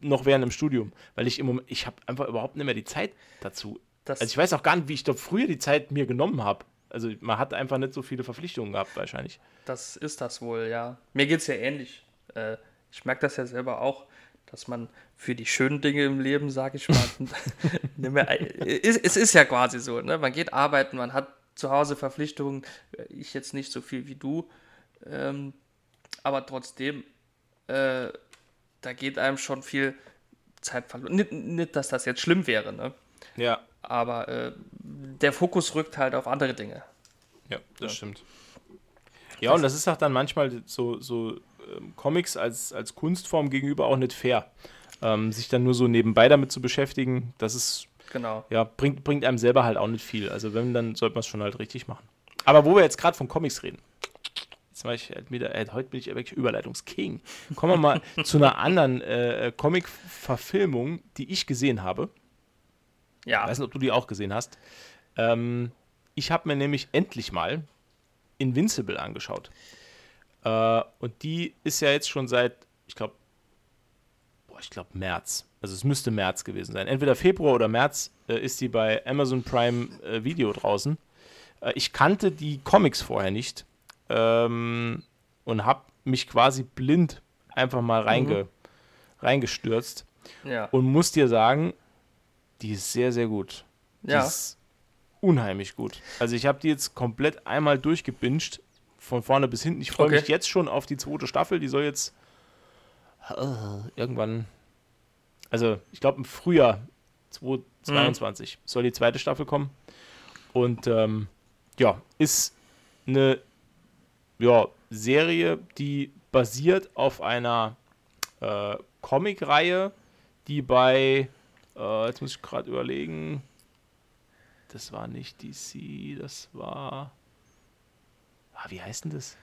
noch während dem Studium, weil ich im Moment, ich habe einfach überhaupt nicht mehr die Zeit dazu. Das also ich weiß auch gar nicht, wie ich doch früher die Zeit mir genommen habe. Also man hat einfach nicht so viele Verpflichtungen gehabt, wahrscheinlich. Das ist das wohl, ja. Mir geht es ja ähnlich. Äh, ich merke das ja selber auch, dass man für die schönen Dinge im Leben, sage ich mal, <laughs> mehr, äh, es ist ja quasi so, ne? man geht arbeiten, man hat zu Hause Verpflichtungen, äh, ich jetzt nicht so viel wie du, ähm, aber trotzdem, äh, da geht einem schon viel Zeit verloren. Nicht, nicht, dass das jetzt schlimm wäre, ne? Ja. Aber äh, der Fokus rückt halt auf andere Dinge. Ja, das ja. stimmt. Ja, und das ist auch dann manchmal so, so ähm, Comics als, als Kunstform gegenüber auch nicht fair. Ähm, sich dann nur so nebenbei damit zu beschäftigen, das ist, genau. ja, bringt, bringt einem selber halt auch nicht viel. Also wenn, dann sollte man es schon halt richtig machen. Aber wo wir jetzt gerade von Comics reden, jetzt war ich wieder, äh, heute bin ich wirklich Überleitungsking. Kommen wir mal <laughs> zu einer anderen äh, Comic-Verfilmung, die ich gesehen habe. Ja. Ich weiß nicht, ob du die auch gesehen hast. Ähm, ich habe mir nämlich endlich mal Invincible angeschaut. Äh, und die ist ja jetzt schon seit, ich glaube, ich glaube März. Also es müsste März gewesen sein. Entweder Februar oder März äh, ist die bei Amazon Prime äh, Video draußen. Äh, ich kannte die Comics vorher nicht ähm, und habe mich quasi blind einfach mal reinge mhm. reingestürzt. Ja. Und muss dir sagen, die ist sehr, sehr gut. Die ja. ist unheimlich gut. Also ich habe die jetzt komplett einmal durchgebinged, von vorne bis hinten. Ich freue okay. mich jetzt schon auf die zweite Staffel. Die soll jetzt äh, irgendwann, also ich glaube im Frühjahr 2022 mhm. soll die zweite Staffel kommen. Und ähm, ja, ist eine ja, Serie, die basiert auf einer äh, Comic-Reihe, die bei äh, jetzt muss ich gerade überlegen. Das war nicht DC, das war. Ah, wie heißt denn das?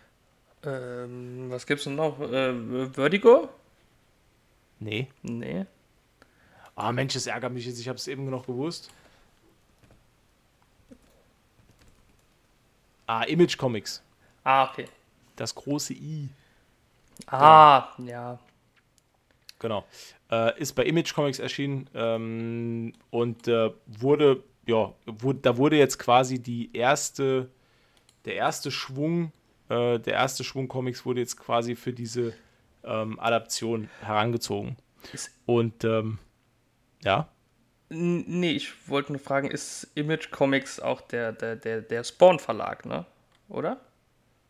Ähm, was gibt's denn noch? Äh, Vertigo? Nee. Nee. Ah, Mensch, das ärgert mich jetzt. Ich habe es eben noch gewusst. Ah, Image Comics. Ah, okay. Das große I. Ah, ja. Genau. Äh, ist bei Image Comics erschienen ähm, und äh, wurde, ja, wurde, da wurde jetzt quasi die erste, der erste Schwung, äh, der erste Schwung Comics wurde jetzt quasi für diese ähm, Adaption herangezogen. Und ähm, ja, Nee, ich wollte nur fragen, ist Image Comics auch der, der, der, der Spawn Verlag, ne? Oder?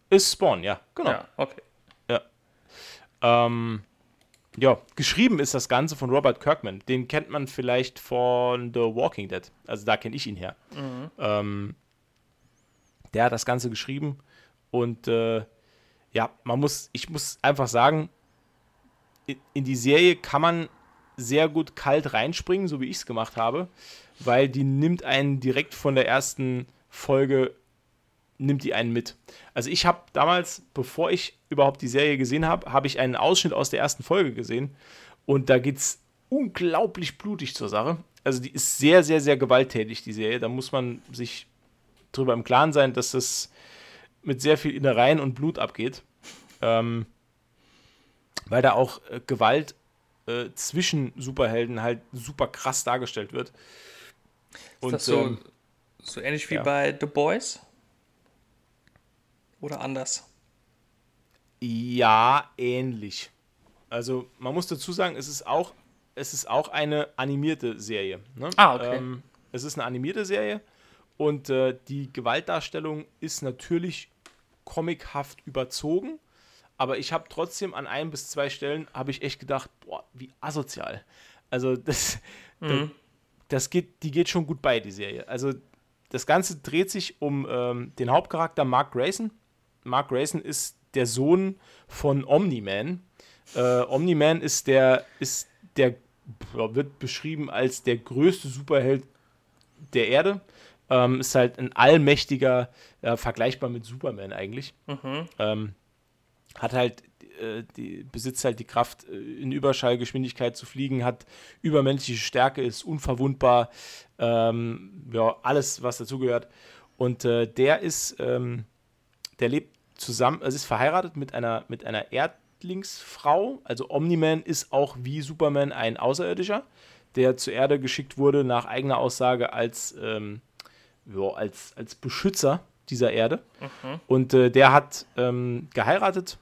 ist Spawn, ja, genau. Ja, okay. Ähm, ja, geschrieben ist das Ganze von Robert Kirkman. Den kennt man vielleicht von The Walking Dead. Also da kenne ich ihn her. Ähm, der hat das Ganze geschrieben und äh, ja, man muss, ich muss einfach sagen, in, in die Serie kann man sehr gut kalt reinspringen, so wie ich es gemacht habe, weil die nimmt einen direkt von der ersten Folge nimmt die einen mit. Also ich habe damals, bevor ich überhaupt die Serie gesehen habe, habe ich einen Ausschnitt aus der ersten Folge gesehen und da geht es unglaublich blutig zur Sache. Also die ist sehr, sehr, sehr gewalttätig, die Serie. Da muss man sich drüber im Klaren sein, dass das mit sehr viel Innereien und Blut abgeht. Ähm, weil da auch äh, Gewalt äh, zwischen Superhelden halt super krass dargestellt wird. Ist das so, ähm, so ähnlich wie ja. bei The Boys? Oder anders? Ja, ähnlich. Also man muss dazu sagen, es ist auch, es ist auch eine animierte Serie. Ne? Ah, okay. Ähm, es ist eine animierte Serie und äh, die Gewaltdarstellung ist natürlich comichaft überzogen, aber ich habe trotzdem an ein bis zwei Stellen habe ich echt gedacht, boah, wie asozial. Also das, Mhm. das geht, die geht schon gut bei, die Serie. Also das Ganze dreht sich um ähm, den Hauptcharakter Mark Grayson. Mark Grayson ist der Sohn von Omni-Man. Äh, Omni-Man ist der, ist der, wird beschrieben als der größte Superheld der Erde. Ähm, ist halt ein allmächtiger, ja, vergleichbar mit Superman eigentlich. Mhm. Ähm, hat halt, äh, die, besitzt halt die Kraft, äh, in Überschallgeschwindigkeit zu fliegen, hat übermenschliche Stärke, ist unverwundbar, ähm, ja, alles, was dazugehört. Und äh, der ist, ähm, der lebt zusammen, also ist verheiratet mit einer, mit einer Erdlingsfrau. Also Omni-Man ist auch wie Superman ein Außerirdischer, der zur Erde geschickt wurde, nach eigener Aussage als, ähm, ja, als, als Beschützer dieser Erde. Und äh, der hat ähm, geheiratet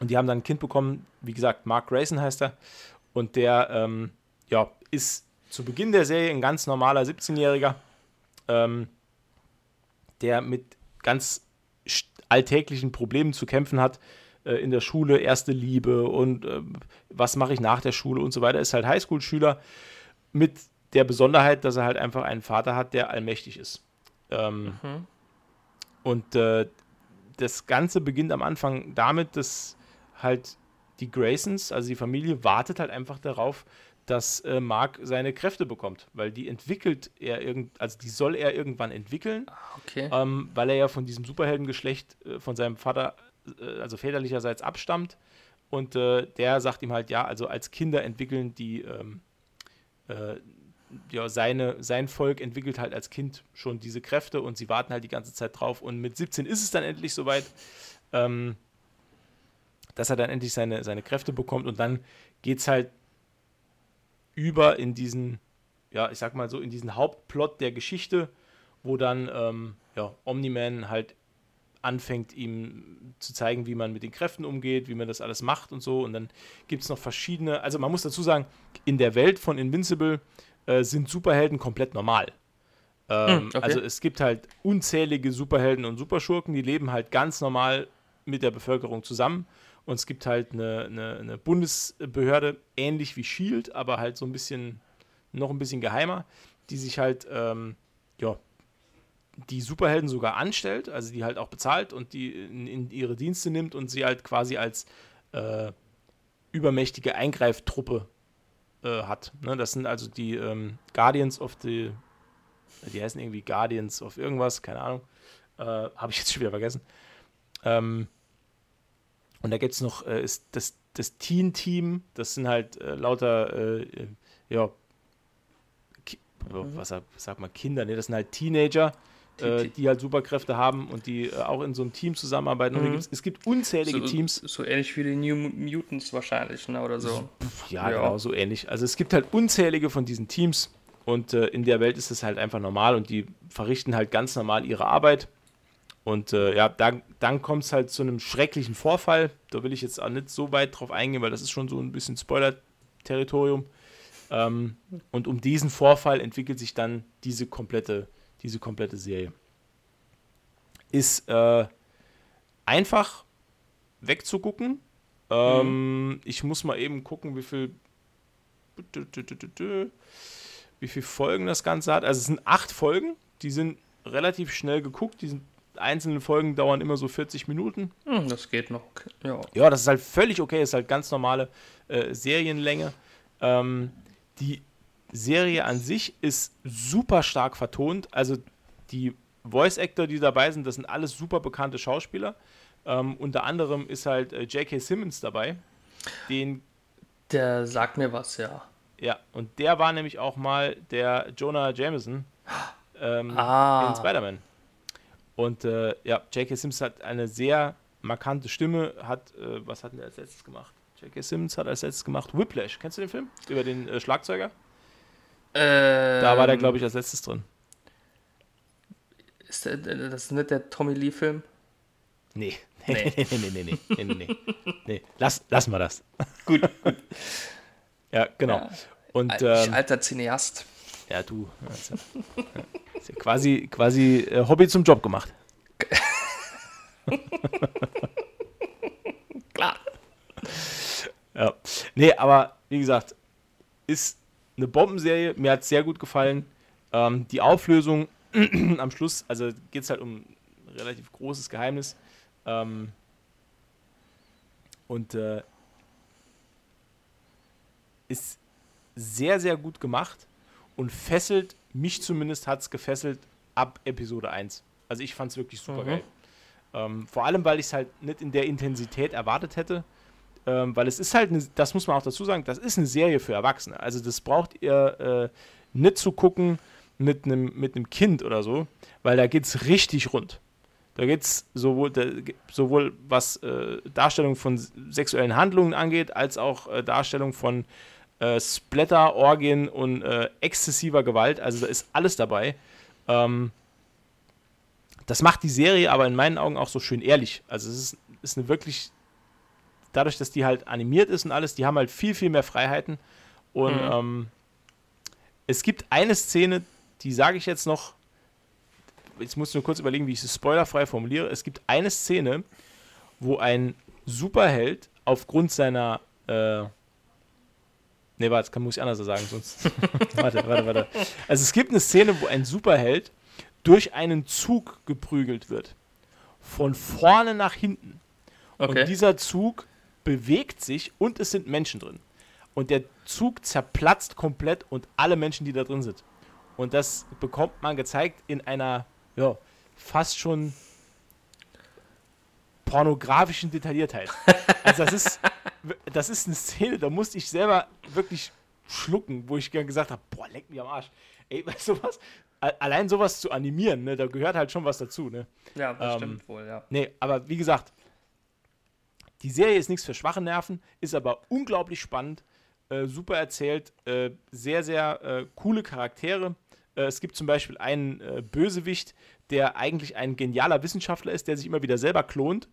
und die haben dann ein Kind bekommen. Wie gesagt, Mark Grayson heißt er. Und der ähm, ja, ist zu Beginn der Serie ein ganz normaler 17-Jähriger, ähm, der mit ganz alltäglichen Problemen zu kämpfen hat. Äh, in der Schule, erste Liebe und äh, was mache ich nach der Schule und so weiter. Ist halt Highschool-Schüler mit der Besonderheit, dass er halt einfach einen Vater hat, der allmächtig ist. Ähm, Mhm. und äh, das Ganze beginnt am Anfang damit, dass halt die Graysons, also die Familie, wartet halt einfach darauf, dass äh, Mark seine Kräfte bekommt, weil die entwickelt er irgend, also die soll er irgendwann entwickeln, Okay. ähm, weil er ja von diesem Superheldengeschlecht äh, von seinem Vater, äh, also väterlicherseits abstammt. Und äh, der sagt ihm halt, ja, also als Kinder entwickeln die, ähm, äh, ja, seine, sein Volk entwickelt halt als Kind schon diese Kräfte und sie warten halt die ganze Zeit drauf. Und mit 17 ist es dann endlich soweit, ähm, dass er dann endlich seine, seine Kräfte bekommt. Und dann geht es halt über in diesen, ja, ich sag mal so, in diesen Hauptplot der Geschichte, wo dann ähm, ja, Omni-Man halt anfängt, ihm zu zeigen, wie man mit den Kräften umgeht, wie man das alles macht und so. Und dann gibt es noch verschiedene, also man muss dazu sagen, in der Welt von Invincible äh, sind Superhelden komplett normal. Ähm, Hm, okay. Also es gibt halt unzählige Superhelden und Superschurken, die leben halt ganz normal mit der Bevölkerung zusammen. Und es gibt halt eine, eine, eine Bundesbehörde, ähnlich wie Shield, aber halt so ein bisschen, noch ein bisschen geheimer, die sich halt, ähm, ja, die Superhelden sogar anstellt, also die halt auch bezahlt und die in, in ihre Dienste nimmt und sie halt quasi als äh, übermächtige Eingreiftruppe äh, hat. Ne? Das sind also die ähm, Guardians of the, die heißen irgendwie Guardians of irgendwas, keine Ahnung, äh, habe ich jetzt schon wieder vergessen. Ähm, und da gibt es noch äh, ist das, das Teen-Team, das sind halt äh, lauter äh, ja, Ki was sag, sag mal, Kinder, ne? Das sind halt Teenager, äh, die halt Superkräfte haben und die äh, auch in so einem Team zusammenarbeiten. Und Mhm. es gibt unzählige So, Teams. so ähnlich wie die New Mutants wahrscheinlich, ne? Oder so. Ja, Ja. genau, so ähnlich. Also es gibt halt unzählige von diesen Teams und äh, in der Welt ist es halt einfach normal und die verrichten halt ganz normal ihre Arbeit. Und äh, ja, dann, dann kommt es halt zu einem schrecklichen Vorfall. Da will ich jetzt auch nicht so weit drauf eingehen, weil das ist schon so ein bisschen Spoiler-Territorium. Ähm, und um diesen Vorfall entwickelt sich dann diese komplette, diese komplette Serie. Ist äh, einfach wegzugucken. Ähm, Ich muss mal eben gucken, wie viel wie viele Folgen das Ganze hat. Also es sind acht Folgen, die sind relativ schnell geguckt. Die sind, einzelne Folgen dauern immer so 40 Minuten. Hm, das geht noch. Ja. Ja, das ist halt völlig okay, das ist halt ganz normale äh, Serienlänge. Ähm, die Serie an sich ist super stark vertont. Also die Voice-Actor, die dabei sind, das sind alles super bekannte Schauspieler. Ähm, unter anderem ist halt äh, J.K. Simmons dabei. Den Der sagt mir was, ja. Ja, und der war nämlich auch mal der Jonah Jameson <gasps> ähm, Ah. in Spider-Man. Und äh, ja, J.K. Simmons hat eine sehr markante Stimme, hat, äh, was hat er als letztes gemacht? J.K. Simmons hat als letztes gemacht Whiplash. Kennst du den Film? Über den äh, Schlagzeuger? Ähm, Da war der, glaube ich, als letztes drin. Ist der, das ist nicht der Tommy Lee-Film? <laughs> Nee. Nee. Nee, nee, nee, nee, nee, nee, nee. Lass, lassen wir das. <laughs> Gut, gut. Ja, genau. Ja. Und ich, ähm, alter Cineast. ja, du. Also, ja, ja quasi, quasi äh, Hobby zum Job gemacht. <laughs> Klar. Ja. Nee, aber wie gesagt, ist eine Bombenserie. Mir hat es sehr gut gefallen. Ähm, die Auflösung <clears throat> am Schluss, also geht es halt um ein relativ großes Geheimnis. Ähm, und äh, ist sehr, sehr gut gemacht und fesselt, mich zumindest hat es gefesselt ab Episode 1. Also ich fand es wirklich super geil. Ähm, vor allem, weil ich es halt nicht in der Intensität erwartet hätte. Ähm, weil es ist halt, eine, das muss man auch dazu sagen, das ist eine Serie für Erwachsene. Also das braucht ihr äh, nicht zu gucken mit einem mit Kind oder so, weil da geht es richtig rund. Da geht es sowohl, da, sowohl was äh, Darstellung von sexuellen Handlungen angeht, als auch äh, Darstellung von äh, Splatter, Orgien und äh, exzessiver Gewalt. Also da ist alles dabei. Ähm, das macht die Serie aber in meinen Augen auch so schön ehrlich. Also es ist, ist eine wirklich, dadurch, dass die halt animiert ist und alles, die haben halt viel, viel mehr Freiheiten. Und Mhm. ähm, es gibt eine Szene, die sage ich jetzt noch, jetzt muss ich nur kurz überlegen, wie ich es spoilerfrei formuliere. Es gibt eine Szene, wo ein Superheld aufgrund seiner äh, Ne, warte, das kann, muss ich anders sagen, sonst. <laughs> warte, warte, warte. Also es gibt eine Szene, wo ein Superheld durch einen Zug geprügelt wird. Von vorne nach hinten. Okay. Und dieser Zug bewegt sich und es sind Menschen drin. Und der Zug zerplatzt komplett und alle Menschen, die da drin sind. Und das bekommt man gezeigt in einer, ja, fast schon pornografischen Detailliertheit. <laughs> Also das ist, das ist eine Szene, da musste ich selber wirklich schlucken, wo ich gern gesagt habe, boah, leck mich am Arsch. Ey, <laughs> weißt du was? Allein sowas zu animieren, ne, da gehört halt schon was dazu, ne? ja, das ähm, stimmt wohl, ja. Nee, aber wie gesagt, die Serie ist nichts für schwache Nerven, ist aber unglaublich spannend, äh, super erzählt, äh, sehr, sehr äh, coole Charaktere. Äh, es gibt zum Beispiel einen äh, Bösewicht, der eigentlich ein genialer Wissenschaftler ist, der sich immer wieder selber klont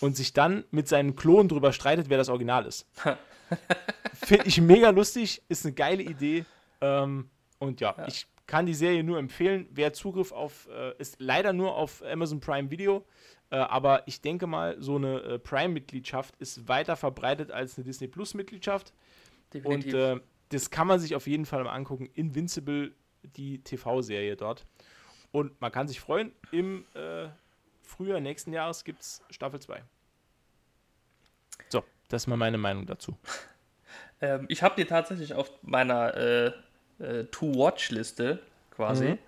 und sich dann mit seinen Klonen drüber streitet, wer das Original ist. <laughs> Finde ich mega lustig, ist eine geile Idee. Ähm, und ja, Ja. ich kann die Serie nur empfehlen. Wer Zugriff auf, äh, ist leider nur auf Amazon Prime Video. Äh, aber ich denke mal, so eine äh, Prime-Mitgliedschaft ist weiter verbreitet als eine Disney Plus-Mitgliedschaft. Und äh, das kann man sich auf jeden Fall mal angucken. Invincible, die TV-Serie dort. Und man kann sich freuen, im äh, Frühjahr nächsten Jahres gibt es Staffel 2. So, das ist mal meine Meinung dazu. <laughs> Ähm, ich habe die tatsächlich auf meiner äh, äh, To-Watch-Liste quasi. Mhm.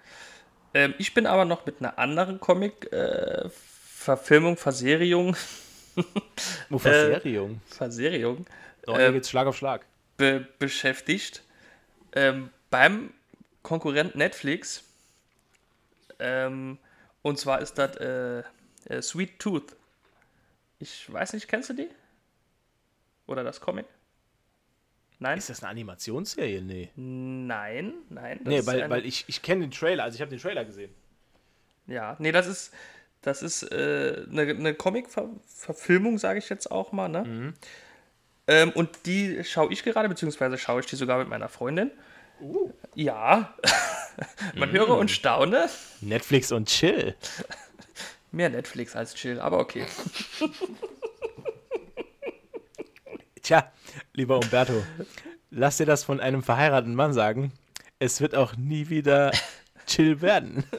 Ähm, ich bin aber noch mit einer anderen Comic-Verfilmung, Verserierung, <laughs> Oh, Äh, Verserierung. Verserierung Oh, hier ähm, geht's Schlag auf Schlag. be beschäftigt. ähm, beim Konkurrent Netflix. Ähm, und zwar ist das äh, äh, Sweet Tooth. Ich weiß nicht, kennst du die? Oder das Comic? Nein? Ist das eine Animationsserie? Nee. Nein, nein. Nee, weil, eine- weil ich, ich kenne den Trailer, also ich habe den Trailer gesehen. Ja, nee, das ist, das ist äh, eine, eine Comic-Verfilmung, sage ich jetzt auch mal, ne? Ähm, und die schaue ich gerade, beziehungsweise schaue ich die sogar mit meiner Freundin. Ja, <laughs> man höre und staune. Netflix und Chill. Mehr Netflix als Chill, aber okay. <laughs> Tja, lieber Umberto, lass dir das von einem verheirateten Mann sagen. Es wird auch nie wieder Chill werden. <laughs>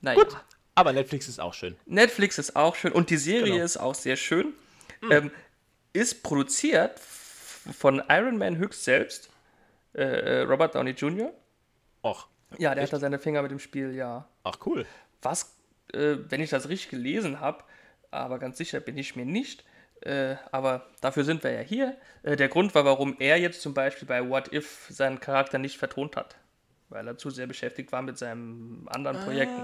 Naja. Aber Netflix ist auch schön. Netflix ist auch schön und die Serie Genau. ist auch sehr schön. Ähm, ist produziert von Iron Man höchst selbst, äh, äh, Robert Downey Jr. Och, Ja, der hat da seine Finger mit dem Spiel, ja. ach cool. Was, äh, wenn ich das richtig gelesen habe, aber ganz sicher bin ich mir nicht, äh, aber dafür sind wir ja hier. Äh, der Grund war, warum er jetzt zum Beispiel bei What If seinen Charakter nicht vertont hat. Weil er zu sehr beschäftigt war mit seinen anderen Projekten.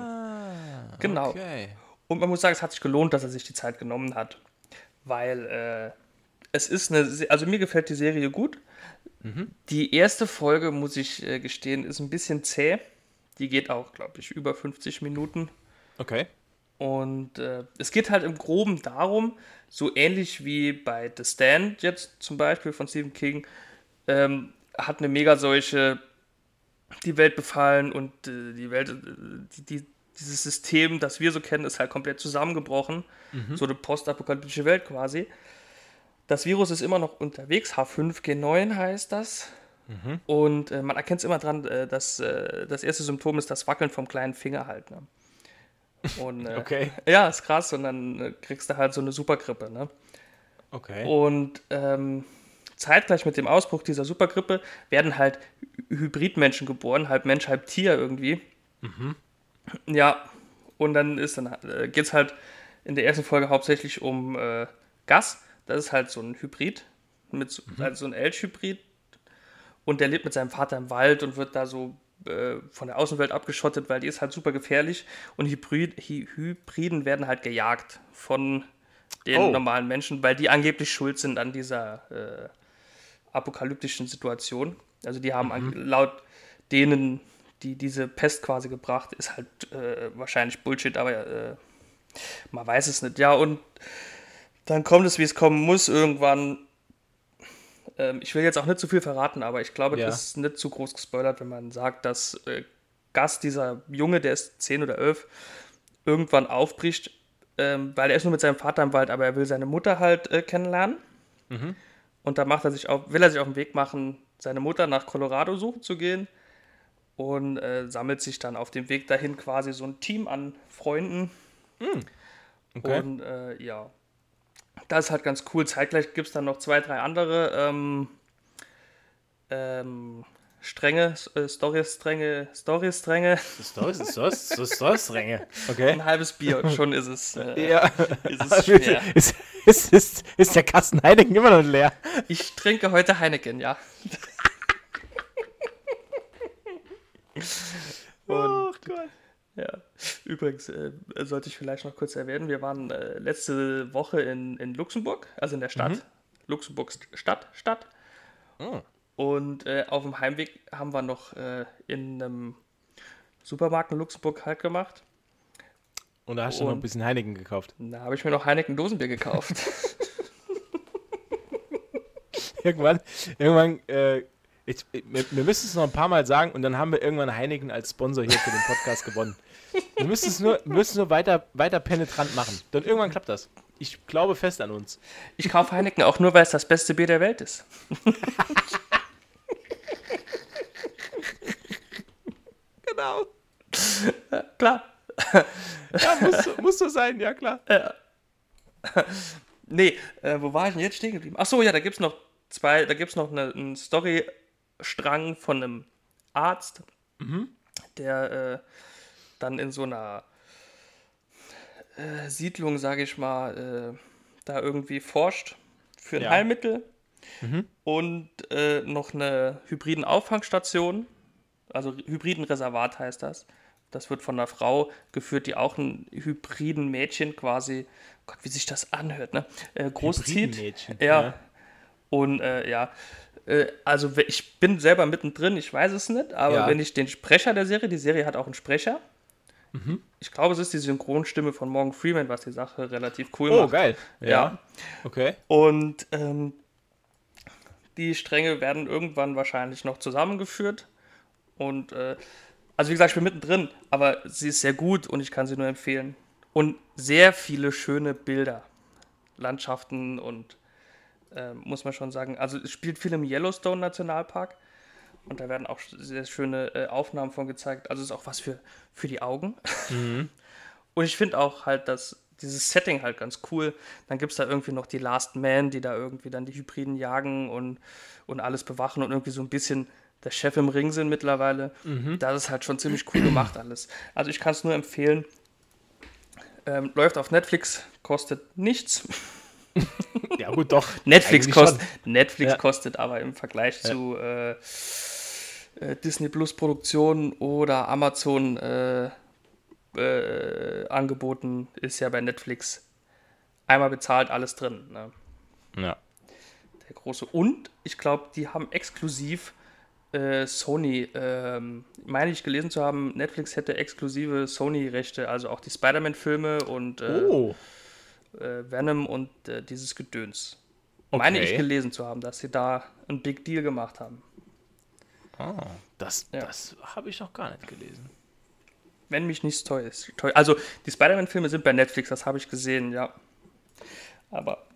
genau. Okay. Und man muss sagen, es hat sich gelohnt, dass er sich die Zeit genommen hat. Weil äh, es ist eine, also mir gefällt die Serie gut. Die erste Folge, muss ich äh, gestehen, ist ein bisschen zäh. Die geht auch, glaube ich, über 50 Minuten. Okay. Und äh, es geht halt im Groben darum, so ähnlich wie bei The Stand jetzt zum Beispiel von Stephen King, ähm, hat eine Megaseuche die Welt befallen und äh, die Welt, äh, die, die, dieses System, das wir so kennen, ist halt komplett zusammengebrochen. So eine postapokalyptische Welt quasi. Das Virus ist immer noch unterwegs, H5G9 heißt das. Und äh, man erkennt es immer dran, äh, dass äh, das erste Symptom ist das Wackeln vom kleinen Finger halt. Ne? Und, <laughs> äh, Okay. Ja, ist krass. Und dann äh, kriegst du halt so eine Supergrippe. Ne? Okay. Und ähm, zeitgleich mit dem Ausbruch dieser Supergrippe werden halt Hy- Hybridmenschen geboren, halb Mensch, halb Tier irgendwie. Ja, und dann ist dann äh, geht es halt in der ersten Folge hauptsächlich um äh, Gas. Das ist halt so ein Hybrid, mit so, also so ein Elch-Hybrid. Und der lebt mit seinem Vater im Wald und wird da so äh, von der Außenwelt abgeschottet, weil die ist halt super gefährlich. Und Hybrid, Hy Hybriden werden halt gejagt von den Oh. normalen Menschen, weil die angeblich schuld sind an dieser äh, apokalyptischen Situation. Also die haben an, laut denen, die diese Pest quasi gebracht, ist halt äh, wahrscheinlich Bullshit, aber äh, man weiß es nicht. Ja, und dann kommt es, wie es kommen muss, irgendwann. Ähm, ich will jetzt auch nicht zu viel verraten, aber ich glaube, Ja. das ist nicht zu groß gespoilert, wenn man sagt, dass äh, Gas, dieser Junge, der ist 10 oder 11, irgendwann aufbricht, ähm, weil er ist nur mit seinem Vater im Wald, aber er will seine Mutter halt äh, kennenlernen. Und da macht er sich auf, will er sich auf den Weg machen, seine Mutter nach Colorado suchen zu gehen und äh, sammelt sich dann auf dem Weg dahin quasi so ein Team an Freunden. Okay. Und äh, ja, das ist halt ganz cool. Zeitgleich gibt es dann noch zwei, drei andere ähm, ähm, Stränge, äh, Story-Stränge, Story-Stränge. Story, Story, Story, Stränge. Okay. Ein halbes Bier und schon ist es, äh, Ja. ist es schwer. <laughs> ist, ist, ist, ist der Kasten Heineken immer noch leer? Ich trinke heute Heineken, ja. Oh Gott. Ja, übrigens äh, sollte ich vielleicht noch kurz erwähnen, wir waren äh, letzte Woche in, in Luxemburg, also in der Stadt. Luxemburg St- Stadt, Stadt. Oh. Und äh, auf dem Heimweg haben wir noch äh, in einem Supermarkt in Luxemburg halt gemacht. Und da hast du noch ein bisschen Heineken gekauft. Da habe ich mir noch Heineken Dosenbier gekauft. <laughs> Irgendwann, irgendwann, äh, ich, wir, wir müssen es noch ein paar Mal sagen und dann haben wir irgendwann Heineken als Sponsor hier für den Podcast gewonnen. Wir müssen es nur, müssen nur weiter, weiter penetrant machen. Dann irgendwann klappt das. Ich glaube fest an uns. Ich kaufe Heineken auch nur, weil es das beste Bier der Welt ist. <laughs> Genau. Klar. Ja, muss, so- muss so sein, ja klar. Nee, äh, wo war ich denn jetzt stehen geblieben? Ach so, ja, da gibt es noch zwei, da gibt es noch eine, einen Storystrang von einem Arzt, der äh, dann in so einer äh, Siedlung, sage ich mal, äh, da irgendwie forscht für ein Ja. Heilmittel und äh, noch eine hybriden Auffangstation, also hybriden Reservat heißt das. Das wird von einer Frau geführt, die auch ein hybriden Mädchen quasi, Gott, wie sich das anhört, ne? Äh, großzieht. Hybridenmädchen, Ja. ja. Und äh, ja, äh, also ich bin selber mittendrin, ich weiß es nicht, aber Ja. wenn ich den Sprecher der Serie, die Serie hat auch einen Sprecher. Ich glaube, es ist die Synchronstimme von Morgan Freeman, was die Sache relativ cool Oh, macht. geil. Ja. Ja. Okay. Und ähm, die Stränge werden irgendwann wahrscheinlich noch zusammengeführt. Und äh, also wie gesagt, ich bin mittendrin, aber sie ist sehr gut und ich kann sie nur empfehlen. Und sehr viele schöne Bilder, Landschaften und äh, muss man schon sagen. Also es spielt viel im Yellowstone Nationalpark und da werden auch sehr schöne äh, Aufnahmen von gezeigt. Also es ist auch was für, für die Augen. <laughs> Und ich finde auch halt, dass dieses Setting halt ganz cool. Dann gibt es da irgendwie noch die Last Man, die da irgendwie dann die Hybriden jagen und, und alles bewachen und irgendwie so ein bisschen der Chef im Ring sind mittlerweile. Das ist halt schon ziemlich cool gemacht alles. Also ich kann es nur empfehlen. Ähm, läuft auf Netflix, kostet nichts. Ja, gut, doch. <laughs> Netflix, Eigentlich kost, schon. Netflix Ja. kostet aber im Vergleich zu äh, äh, Disney Plus Produktionen oder Amazon äh, äh, Angeboten ist ja bei Netflix einmal bezahlt, alles drin. Ne? Ja. Der große. Und ich glaube, die haben exklusiv äh, Sony, ähm, meine ich gelesen zu haben, Netflix hätte exklusive Sony-Rechte, also auch die Spider-Man-Filme und äh, Oh, äh, Venom und äh, dieses Gedöns. Meine ich Okay. gelesen zu haben, dass sie da einen Big Deal gemacht haben. Ah, das, Ja. das habe ich noch gar nicht gelesen. Wenn mich nichts teuer ist. Teuer. Also die Spider-Man-Filme sind bei Netflix, das habe ich gesehen, ja. Aber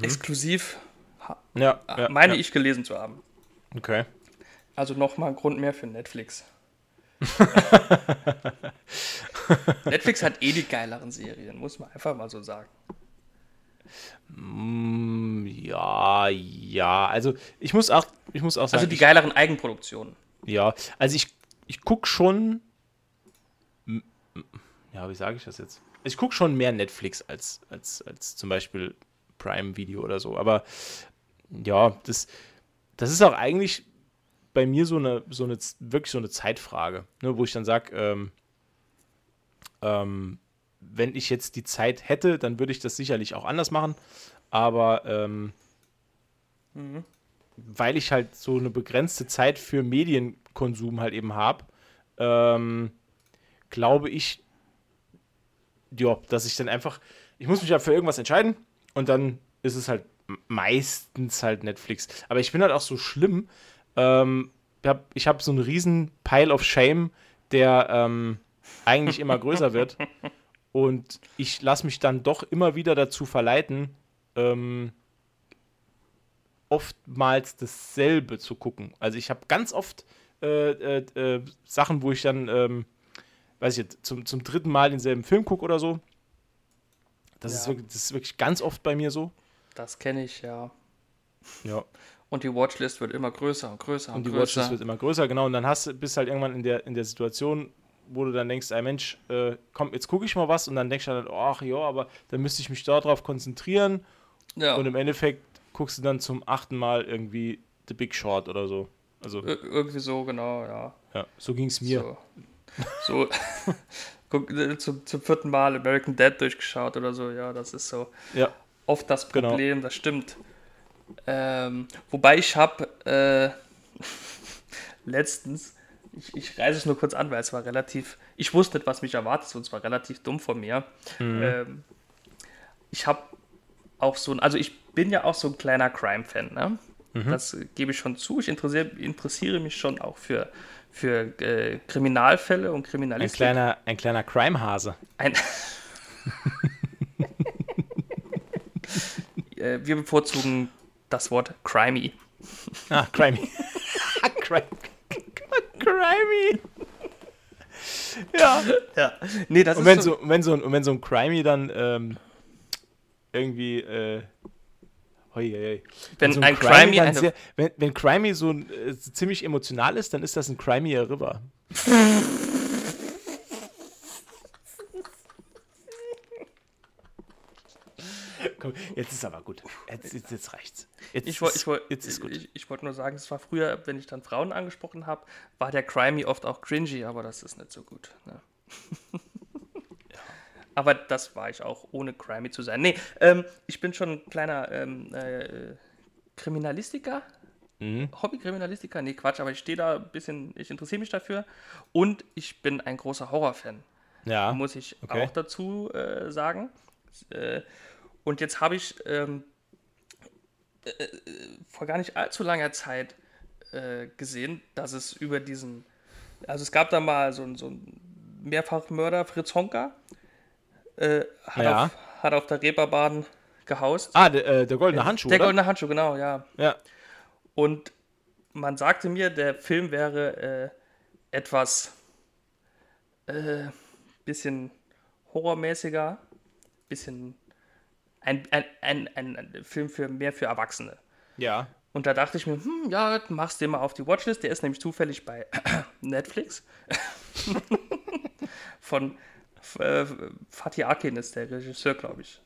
exklusiv ha- Ja, Mhm. ja meine ja. ich gelesen zu haben. Okay. Also nochmal ein Grund mehr für Netflix. <laughs> Netflix hat eh die geileren Serien, muss man einfach mal so sagen. Mm, ja, ja. Also ich muss auch, ich muss auch sagen, Also die ich, geileren Eigenproduktionen. ja, also ich, ich gucke schon. Ja, wie sage ich das jetzt? Ich gucke schon mehr Netflix als, als, als zum Beispiel Prime Video oder so. Aber ja, das, das ist auch eigentlich bei mir so eine, so eine wirklich so eine Zeitfrage, ne, wo ich dann sage, ähm, ähm, wenn ich jetzt die Zeit hätte, dann würde ich das sicherlich auch anders machen. Aber ähm, weil ich halt so eine begrenzte Zeit für Medienkonsum halt eben habe, ähm, glaube ich, ja, dass ich dann einfach, ich muss mich ja für irgendwas entscheiden und dann ist es halt meistens halt Netflix. Aber ich bin halt auch so schlimm. Ähm, ich habe hab so einen riesen Pile of Shame, der ähm, eigentlich immer größer wird. <laughs> Und ich lasse mich dann doch immer wieder dazu verleiten, ähm, oftmals dasselbe zu gucken. Also ich habe ganz oft äh, äh, äh, Sachen, wo ich dann, ähm, weiß ich jetzt, zum, zum dritten Mal denselben Film gucke oder so. Das, ist Ja. wirklich, das ist wirklich ganz oft bei mir so. Das kenne ich, ja. Ja. Und die Watchlist wird immer größer und größer und, Und die größer. Watchlist wird immer größer, genau. Und dann hast du, bist halt irgendwann in der, in der Situation, wo du dann denkst, ey Mensch, äh, komm, jetzt gucke ich mal was und dann denkst du dann, ach ja, aber dann müsste ich mich darauf konzentrieren ja. und im Endeffekt guckst du dann zum achten Mal irgendwie The Big Short oder so. Also, Ir- irgendwie so, genau, ja. ja, so ging es mir. So, so <laughs> guck, äh, zum, zum vierten Mal American Dad durchgeschaut oder so, ja, das ist so Ja, oft das Genau. Problem, das stimmt. Ähm, wobei ich habe äh, <laughs> letztens, ich, ich reise es nur kurz an, weil es war relativ, ich wusste nicht, was mich erwartet, und es war relativ dumm von mir. Ähm, ich habe auch so ein, also ich bin ja auch so ein kleiner Crime-Fan, ne? Das äh, gebe ich schon zu. Ich interessiere, interessiere mich schon auch für, für äh, Kriminalfälle und ein Kriminalistik. kleiner, ein kleiner Crime-Hase. Ein <laughs> Äh, Wir bevorzugen das Wort crimey. Ah, Crimey. <laughs> Crime. Crimey. ja. Ja. Nee, das Und ist wenn so, so, wenn so, ein, und wenn so ein Crimey dann ähm, irgendwie, äh, hoi, hoi, hoi. Wenn so ein Crimey dann eine- sehr, wenn, wenn Crimey so ein, äh, ziemlich emotional ist, dann ist das ein Crimey River. <laughs> Komm, jetzt ist aber gut. Jetzt, jetzt, jetzt reicht's. Jetzt, Ich wollte wollt, wollt nur sagen, es war früher, wenn ich dann Frauen angesprochen habe, war der Crimey oft auch cringy, aber das ist nicht so gut. Ne? <laughs> Aber das war ich auch, ohne Crimey zu sein. Nee, ähm, ich bin schon ein kleiner ähm, äh, Kriminalistiker. Mhm. Hobbykriminalistiker? Nee, Quatsch, aber ich stehe da ein bisschen, ich interessiere mich dafür. Und ich bin ein großer Horrorfan Ja. muss ich okay. auch dazu äh, sagen. Äh, und jetzt habe ich ähm, äh, äh, vor gar nicht allzu langer Zeit äh, gesehen, dass es über diesen, also es gab da mal so, einen- so einen Mehrfachmörder, Fritz Honka, äh, hat, Ja. auf, hat auf der Reeperbahn gehaust. Ah, der, äh, der goldene Handschuh, der oder? goldene Handschuh, genau, ja. Ja. Und man sagte mir, der Film wäre äh, etwas äh, bisschen horrormäßiger, bisschen ein, ein, ein, ein, Film für mehr für Erwachsene. Ja. Und da dachte ich mir, hm, ja, machst den mal auf die Watchlist. Der ist nämlich zufällig bei <coughs> Netflix. <laughs> Von äh, Fatih Akin ist der Regisseur, glaube ich.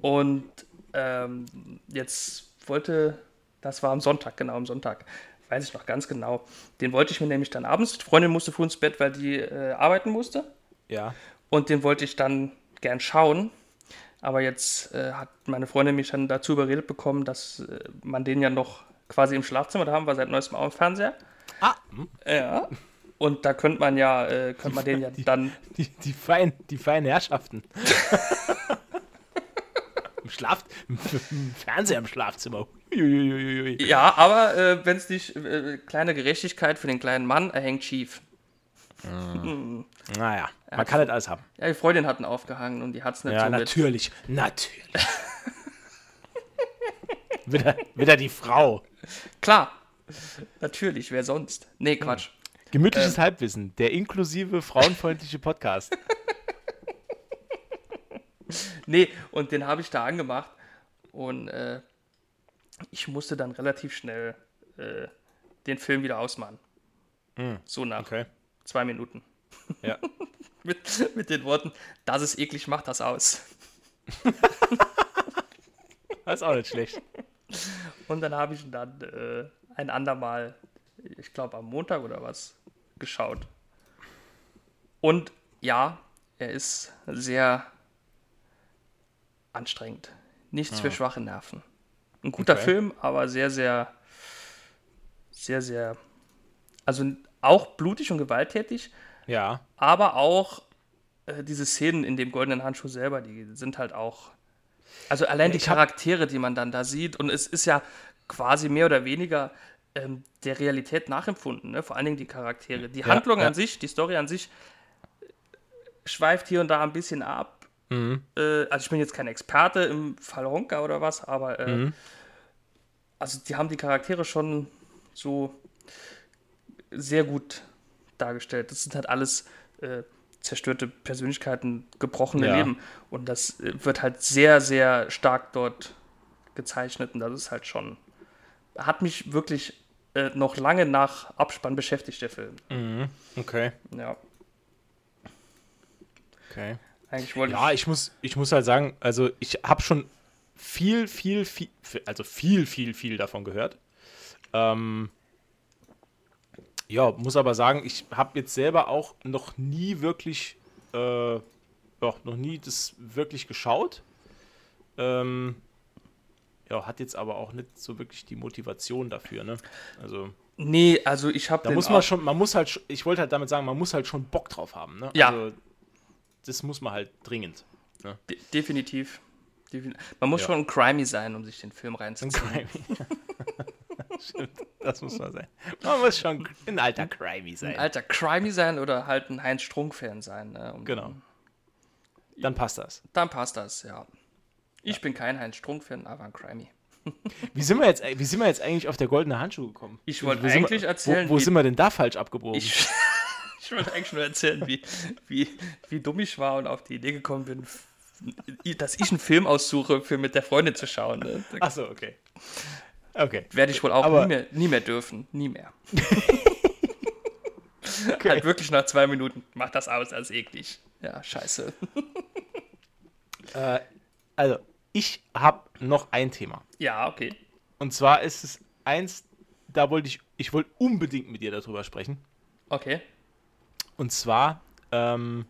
Und ähm, jetzt wollte, das war am Sonntag, genau am Sonntag, weiß ich noch ganz genau. Den wollte ich mir nämlich dann abends, die Freundin musste früh ins Bett, weil die äh, arbeiten musste. Ja. Und den wollte ich dann gern schauen. Aber jetzt äh, hat meine Freundin mich dann dazu überredet bekommen, dass äh, man den ja noch quasi im Schlafzimmer da haben, war seit neuestem auch im Fernseher. Ah, hm. Ja. Und da könnte man ja, äh, könnte man den ja dann. die, die, fein, die feinen Herrschaften. <laughs> Im Schlaf, im Fernseher im Schlafzimmer. Uiuiuiui. Ja, aber äh, wenn es nicht, äh, kleine Gerechtigkeit für den kleinen Mann, er hängt schief. Naja, man kann nicht alles haben. Ja, die Freundin hat ihn aufgehangen und die hat es nicht Ja, so mit. natürlich. Natürlich. <laughs> wieder, wieder die Frau. Klar. Natürlich, wer sonst? Nee, Quatsch. Gemütliches Halbwissen, der inklusive frauenfreundliche Podcast. <laughs> Nee, und den habe ich da angemacht und äh, ich musste dann relativ schnell äh, den Film wieder ausmachen. So nach Okay. Zwei Minuten. Ja. <laughs> Mit, mit den Worten, das ist eklig, mach das aus. <laughs> Das ist auch nicht schlecht. Und dann habe ich ihn dann äh, ein andermal, ich glaube am Montag oder was, geschaut. Und ja, er ist sehr anstrengend. Nichts für schwache Nerven. Ein guter Okay. Film, aber sehr, sehr, sehr, sehr, also auch blutig und gewalttätig, Ja. aber auch äh, diese Szenen in dem goldenen Handschuh selber, die sind halt auch. Also allein die Charaktere, die man dann da sieht, und es ist ja quasi mehr oder weniger ähm, der Realität nachempfunden, ne? vor allen Dingen die Charaktere. Die Handlung ja. an sich, die Story an sich, schweift hier und da ein bisschen ab. Mhm. Äh, also ich bin jetzt kein Experte im Fall Honka oder was, aber äh, Mhm. also die haben die Charaktere schon so sehr gut dargestellt. Das sind halt alles äh, zerstörte Persönlichkeiten, gebrochene Ja. Leben. Und das äh, wird halt sehr, sehr stark dort gezeichnet. Und das ist halt schon, hat mich wirklich äh, noch lange nach Abspann beschäftigt, der Film. Okay. Ja, Okay. eigentlich wollte Ja, ich muss, ich muss halt sagen, also ich habe schon viel, viel, viel, also viel, viel, viel davon gehört. Ähm, ja, muss aber sagen, ich habe jetzt selber auch noch nie wirklich, äh, ja, noch nie das wirklich geschaut. Ähm, ja, hat jetzt aber auch nicht so wirklich die Motivation dafür, ne? Also, nee, also ich habe da muss man schon, man muss halt, ich wollte halt damit sagen, man muss halt schon Bock drauf haben, ne? Ja. Also, das muss man halt dringend. Ne? De definitiv. Defin- Man muss Ja. schon ein Crimey sein, um sich den Film Ein reinzuziehen. Crimey. <laughs> Stimmt, das muss man sein. Man muss schon ein alter Crimey sein. Ein alter Crimey sein oder halt ein Heinz Strunk-Fan sein. Ne? Um- Genau. Dann passt das. Dann passt das, ja. Ich bin kein Heinz Strunk-Fan, aber ein Crimey. <laughs> Wie sind wir jetzt, wie sind wir jetzt eigentlich auf der goldene Handschuh gekommen? Ich wollte eigentlich wir, erzählen, Wo, wo sind wir denn da falsch abgebogen? Ich, <laughs> ich wollte eigentlich nur erzählen, wie, wie, wie dumm ich war und auf die Idee gekommen bin, dass ich einen Film aussuche, für mit der Freundin zu schauen. Ne? Das Achso, okay. Okay. werde ich wohl auch Aber- nie, mehr, nie mehr dürfen. Nie mehr. <laughs> Halt wirklich nach zwei Minuten. Mach das aus als eklig. Ja, scheiße. <laughs> Äh, also, ich habe noch ein Thema. Ja, okay. Und zwar ist es eins, da wollte ich, ich wollte unbedingt mit dir darüber sprechen. Okay. Und zwar, ähm,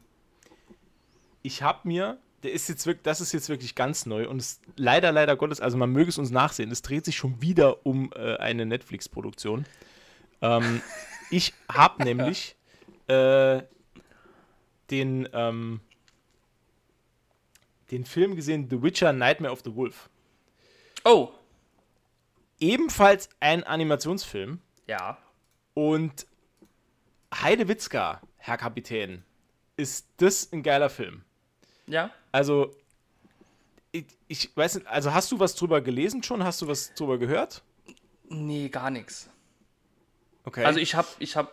ich habe mir, der ist jetzt wirklich, das ist jetzt wirklich ganz neu und es leider, leider Gottes, also man möge es uns nachsehen, es dreht sich schon wieder um äh, eine Netflix-Produktion. Ähm, <laughs> ich habe nämlich äh, den, ähm, den Film gesehen, The Witcher Nightmare of the Wolf. Oh. Ebenfalls ein Animationsfilm. Ja. Und Heide Witzka, Herr Kapitän, ist das ein geiler Film. Ja. Also, ich, ich weiß nicht, also hast du was drüber gelesen schon? Hast du was drüber gehört? Nee, gar nichts. Okay. Also ich habe, ich habe,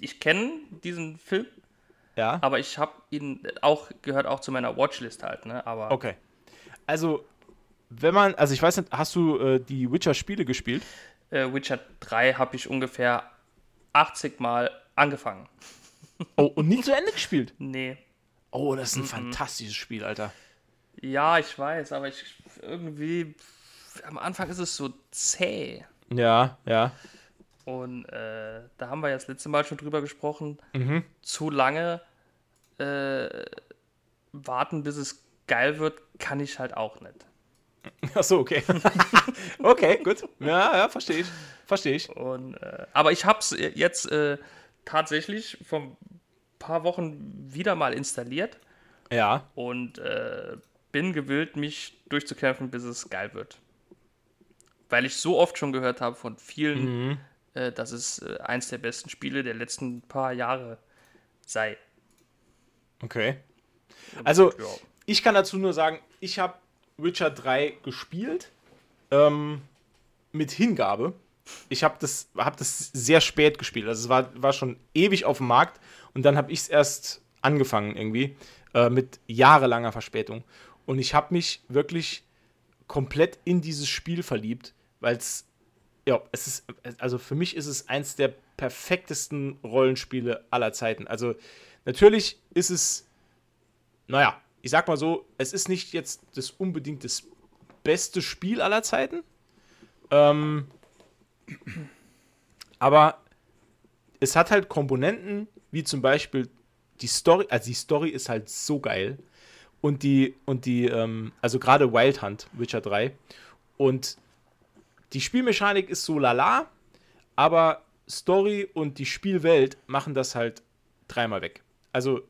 ich kenne diesen Film, ja. aber ich habe ihn auch, gehört auch zu meiner Watchlist halt, ne? Aber Okay. Also, wenn man, also ich weiß nicht, hast du äh, die Witcher-Spiele gespielt? äh, Witcher 3 habe ich ungefähr 80 Mal angefangen. Oh, und nie zu Ende gespielt? <laughs> Nee. Oh, das ist ein fantastisches Spiel, Alter. Ja, ich weiß, aber ich irgendwie am Anfang ist es so zäh. Ja, ja. Und äh, da haben wir ja das letzte Mal schon drüber gesprochen. Mhm. Zu lange äh, warten, bis es geil wird, kann ich halt auch nicht. <laughs> Achso, okay. <laughs> okay, gut. Ja, ja, verstehe ich. Verstehe ich. Und, äh, aber ich habe es jetzt äh, tatsächlich ein paar Wochen wieder mal installiert Ja. und äh, bin gewillt, mich durchzukämpfen, bis es geil wird. Weil ich so oft schon gehört habe von vielen, äh, dass es äh, eins der besten Spiele der letzten paar Jahre sei. Okay. Also, Ja. ich kann dazu nur sagen, ich habe Witcher 3 gespielt. Ähm, mit Hingabe. Ich habe das, hab das sehr spät gespielt. Also es war, war schon ewig auf dem Markt und dann habe ich es erst angefangen irgendwie äh, mit jahrelanger Verspätung. Und ich habe mich wirklich komplett in dieses Spiel verliebt, weil es, ja, es ist, also für mich ist es eins der perfektesten Rollenspiele aller Zeiten. Also natürlich ist es, naja, ich sag mal so, es ist nicht jetzt das unbedingt das beste Spiel aller Zeiten. Ähm, aber es hat halt Komponenten, wie zum Beispiel die Story, also die Story ist halt so geil. Und die, und die, ähm, also gerade Wild Hunt, Witcher 3. Und die Spielmechanik ist so lala, aber Story und die Spielwelt machen das halt dreimal weg. Also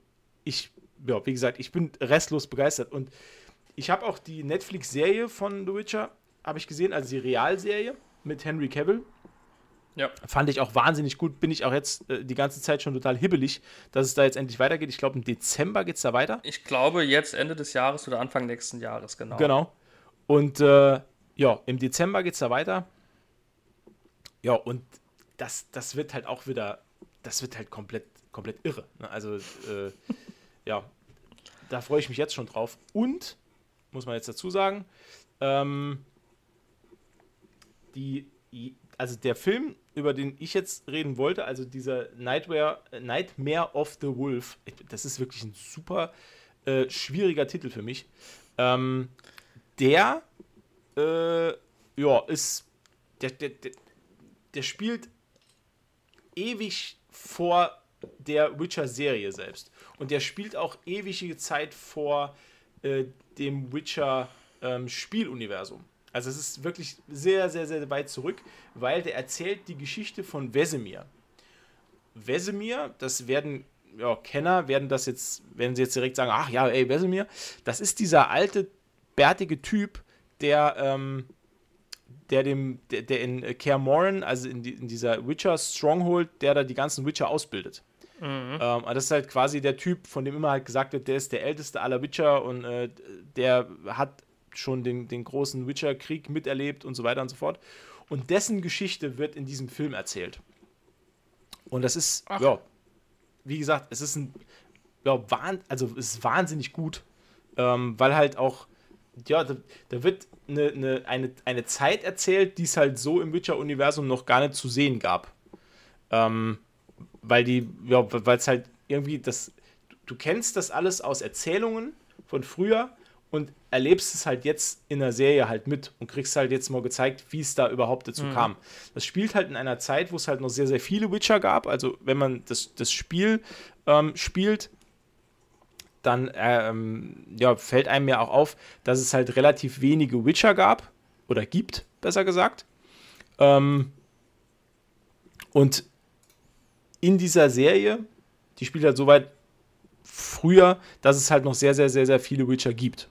ich, ja, wie gesagt, ich bin restlos begeistert. Und ich habe auch die Netflix-Serie von The Witcher, habe ich gesehen, also die Realserie mit Henry Cavill. Ja. Fand ich auch wahnsinnig gut. Bin ich auch jetzt äh, die ganze Zeit schon total hibbelig, dass es da jetzt endlich weitergeht. Ich glaube, im Dezember geht es da weiter. Ich glaube, jetzt Ende des Jahres oder Anfang nächsten Jahres, genau. Genau. Und äh, ja, im Dezember geht es da weiter. Ja, und das, das wird halt auch wieder, das wird halt komplett, komplett irre. Ne? Also, äh, <laughs> ja, da freue ich mich jetzt schon drauf. Und, muss man jetzt dazu sagen, ähm, die, also der Film, über den ich jetzt reden wollte, also dieser Nightmare, Nightmare of the Wolf, das ist wirklich ein super äh, schwieriger Titel für mich. Ähm, der, äh, ja, ist, der, der, der, der spielt ewig vor der Witcher-Serie selbst. Und der spielt auch ewige Zeit vor äh, dem Witcher-Spieluniversum. Also es ist wirklich sehr, sehr, sehr weit zurück, weil der erzählt die Geschichte von Wesemir. Wesemir, das werden ja, Kenner, werden das jetzt, werden sie jetzt direkt sagen, ach ja, ey, Wesemir, das ist dieser alte, bärtige Typ, der, ähm, der dem, der, der in Kaer Morhen, also in, die, in dieser Witcher Stronghold, der da die ganzen Witcher ausbildet. Mhm. Ähm, das ist halt quasi der Typ, von dem immer halt gesagt wird, der ist der älteste aller Witcher und äh, der hat schon den, den großen Witcher-Krieg miterlebt und so weiter und so fort. Und dessen Geschichte wird in diesem Film erzählt. Und das ist, Ach. ja, wie gesagt, es ist ein, ja, wahn, also es ist wahnsinnig gut, ähm, weil halt auch, ja, da, da wird eine, eine, eine, eine Zeit erzählt, die es halt so im Witcher-Universum noch gar nicht zu sehen gab. Ähm, weil die, ja, weil es halt irgendwie das, du kennst das alles aus Erzählungen von früher und erlebst es halt jetzt in der Serie halt mit und kriegst halt jetzt mal gezeigt, wie es da überhaupt dazu mhm. kam. Das spielt halt in einer Zeit, wo es halt noch sehr, sehr viele Witcher gab. Also wenn man das, das Spiel ähm, spielt, dann ähm, ja, fällt einem ja auch auf, dass es halt relativ wenige Witcher gab oder gibt, besser gesagt. Ähm, und in dieser Serie, die spielt halt so weit früher, dass es halt noch sehr, sehr, sehr, sehr viele Witcher gibt.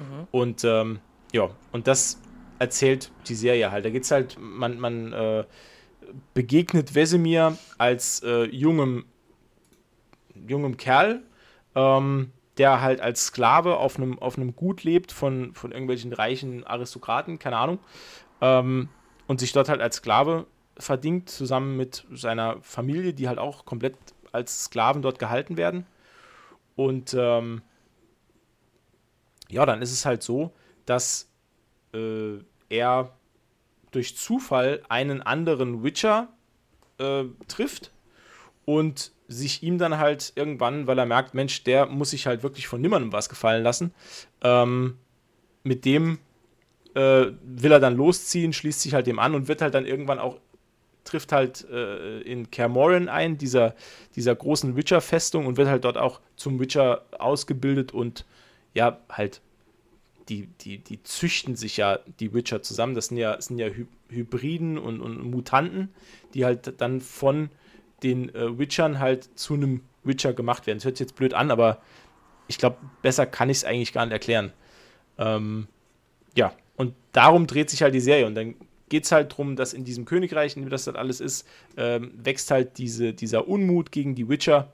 Mhm. Und ähm, ja, und das erzählt die Serie halt. Da geht es halt, man, man äh, begegnet Wesemir als äh, jungem, jungem Kerl, ähm, der halt als Sklave auf einem auf Gut lebt von, von irgendwelchen reichen Aristokraten, keine Ahnung, ähm, und sich dort halt als Sklave verdingt, zusammen mit seiner Familie, die halt auch komplett als Sklaven dort gehalten werden. Und ähm, ja, dann ist es halt so, dass äh, er durch Zufall einen anderen Witcher äh, trifft und sich ihm dann halt irgendwann, weil er merkt, Mensch, der muss sich halt wirklich von niemandem was gefallen lassen, ähm, mit dem äh, will er dann losziehen, schließt sich halt dem an und wird halt dann irgendwann auch, trifft halt äh, in Kermoren ein, dieser, dieser großen Witcher-Festung und wird halt dort auch zum Witcher ausgebildet und ja, halt, die, die, die züchten sich ja die Witcher zusammen. Das sind ja, sind ja Hy Hybriden und, und Mutanten, die halt dann von den äh, Witchern halt zu einem Witcher gemacht werden. Das hört sich jetzt blöd an, aber ich glaube, besser kann ich es eigentlich gar nicht erklären. Ähm, ja, und darum dreht sich halt die Serie. Und dann geht es halt darum, dass in diesem Königreich, in dem das dann alles ist, ähm, wächst halt diese, dieser Unmut gegen die Witcher.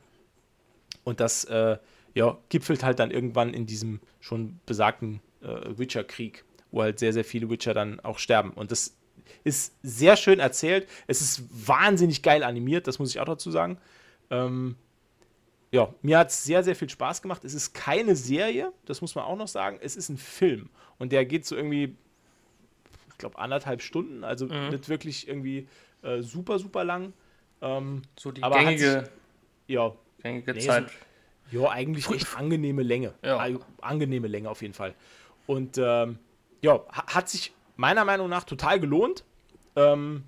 Und das äh, ja, gipfelt halt dann irgendwann in diesem schon besagten äh, Witcher-Krieg, wo halt sehr, sehr viele Witcher dann auch sterben. Und das ist sehr schön erzählt. Es ist wahnsinnig geil animiert, das muss ich auch dazu sagen. Ähm, ja, mir hat es sehr, sehr viel Spaß gemacht. Es ist keine Serie, das muss man auch noch sagen. Es ist ein Film. Und der geht so irgendwie, ich glaube, anderthalb Stunden. Also mhm. nicht wirklich irgendwie äh, super, super lang. Ähm, so die gängige, sich, ja, gängige nee, Zeit. So, ja, eigentlich echt angenehme Länge. Ja. Angenehme Länge auf jeden Fall. Und ähm, ja, hat sich meiner Meinung nach total gelohnt. Ähm,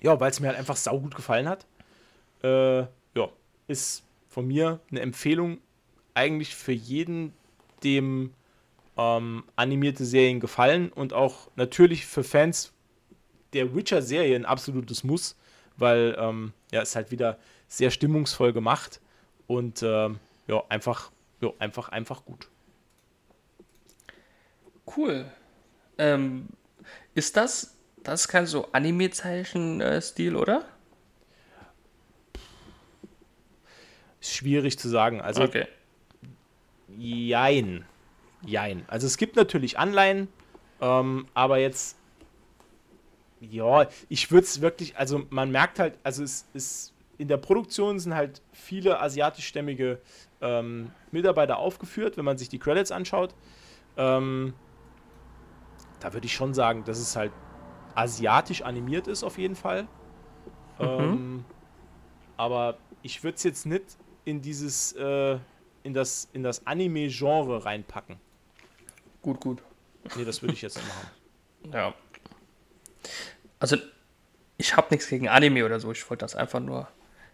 ja, weil es mir halt einfach saugut gefallen hat. Äh, ja, ist von mir eine Empfehlung eigentlich für jeden, dem ähm, animierte Serien gefallen und auch natürlich für Fans der Witcher-Serie ein absolutes Muss, weil ähm, ja, es halt wieder sehr stimmungsvoll gemacht und ähm, ja, einfach, ja, einfach, einfach gut. Cool. Ähm, ist das, das ist kein so Anime-Zeichen-Stil, oder? Schwierig zu sagen. Also, okay. jein. Jein. Also, es gibt natürlich Anleihen, ähm, aber jetzt, ja, ich würde es wirklich, also, man merkt halt, also, es ist, in der Produktion sind halt viele asiatischstämmige ähm, Mitarbeiter aufgeführt, wenn man sich die Credits anschaut. Ähm, da würde ich schon sagen, dass es halt asiatisch animiert ist, auf jeden Fall. Mhm. Ähm, aber ich würde es jetzt nicht in dieses, äh, in das, in das Anime-Genre reinpacken. Gut, gut. Nee, das würde ich jetzt nicht machen. <laughs> Ja. Also, ich habe nichts gegen Anime oder so. Ich wollte das einfach nur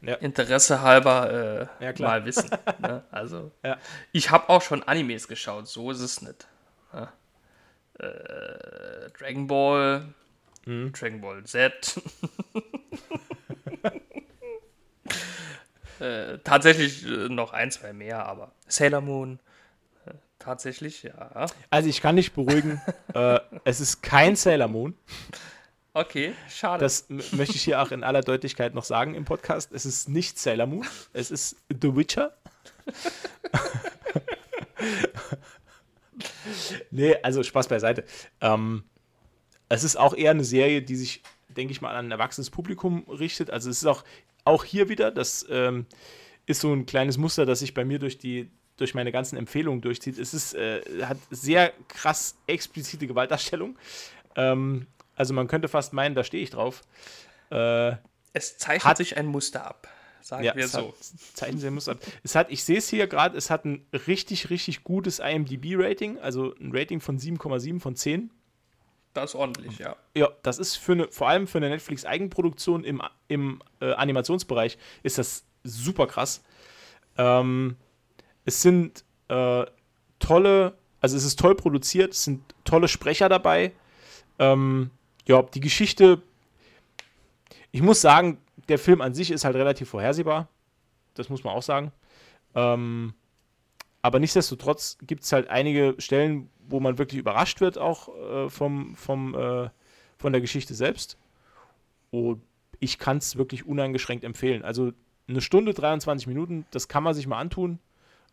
ja. Interesse halber äh, ja, mal wissen. <laughs> ne? Also, ja. ich habe auch schon Animes geschaut. So ist es nicht. Ne? äh, Dragon Ball, mhm. Dragon Ball Z. <laughs> äh, tatsächlich äh, noch ein, zwei mehr, aber Sailor Moon. Äh, tatsächlich, ja. Also ich kann dich beruhigen, <laughs> äh, es ist kein Sailor Moon. Okay, schade. Das möchte ich hier auch in aller Deutlichkeit noch sagen im Podcast. Es ist nicht Sailor Moon, es ist The Witcher. <laughs> nee, also Spaß beiseite. Ähm, es ist auch eher eine Serie, die sich, denke ich mal, an ein erwachsenes Publikum richtet. Also es ist auch, auch hier wieder, das ähm, ist so ein kleines Muster, das sich bei mir durch die durch meine ganzen Empfehlungen durchzieht. Es ist, äh, hat sehr krass explizite Gewaltdarstellung. Ähm, also man könnte fast meinen, da stehe ich drauf. Äh, es zeichnet hat, sich ein Muster ab. Sagen Ja, wir es so. Hat, Zeichenserie muss ab. Es hat, ich sehe es hier gerade, es hat ein richtig, richtig gutes IMDb-Rating, also ein Rating von 7,7 von 10. Das ist ordentlich, ja. Ja, das ist für eine, vor allem für eine Netflix-Eigenproduktion im, im äh, Animationsbereich ist das super krass. Ähm, es sind äh, tolle, also es ist toll produziert, es sind tolle Sprecher dabei. Ähm, ja, die Geschichte, ich muss sagen, der Film an sich ist halt relativ vorhersehbar. Das muss man auch sagen. Ähm, aber nichtsdestotrotz gibt es halt einige Stellen, wo man wirklich überrascht wird, auch äh, vom, vom, äh, von der Geschichte selbst. Und ich kann es wirklich uneingeschränkt empfehlen. Also eine Stunde, 23 Minuten, das kann man sich mal antun.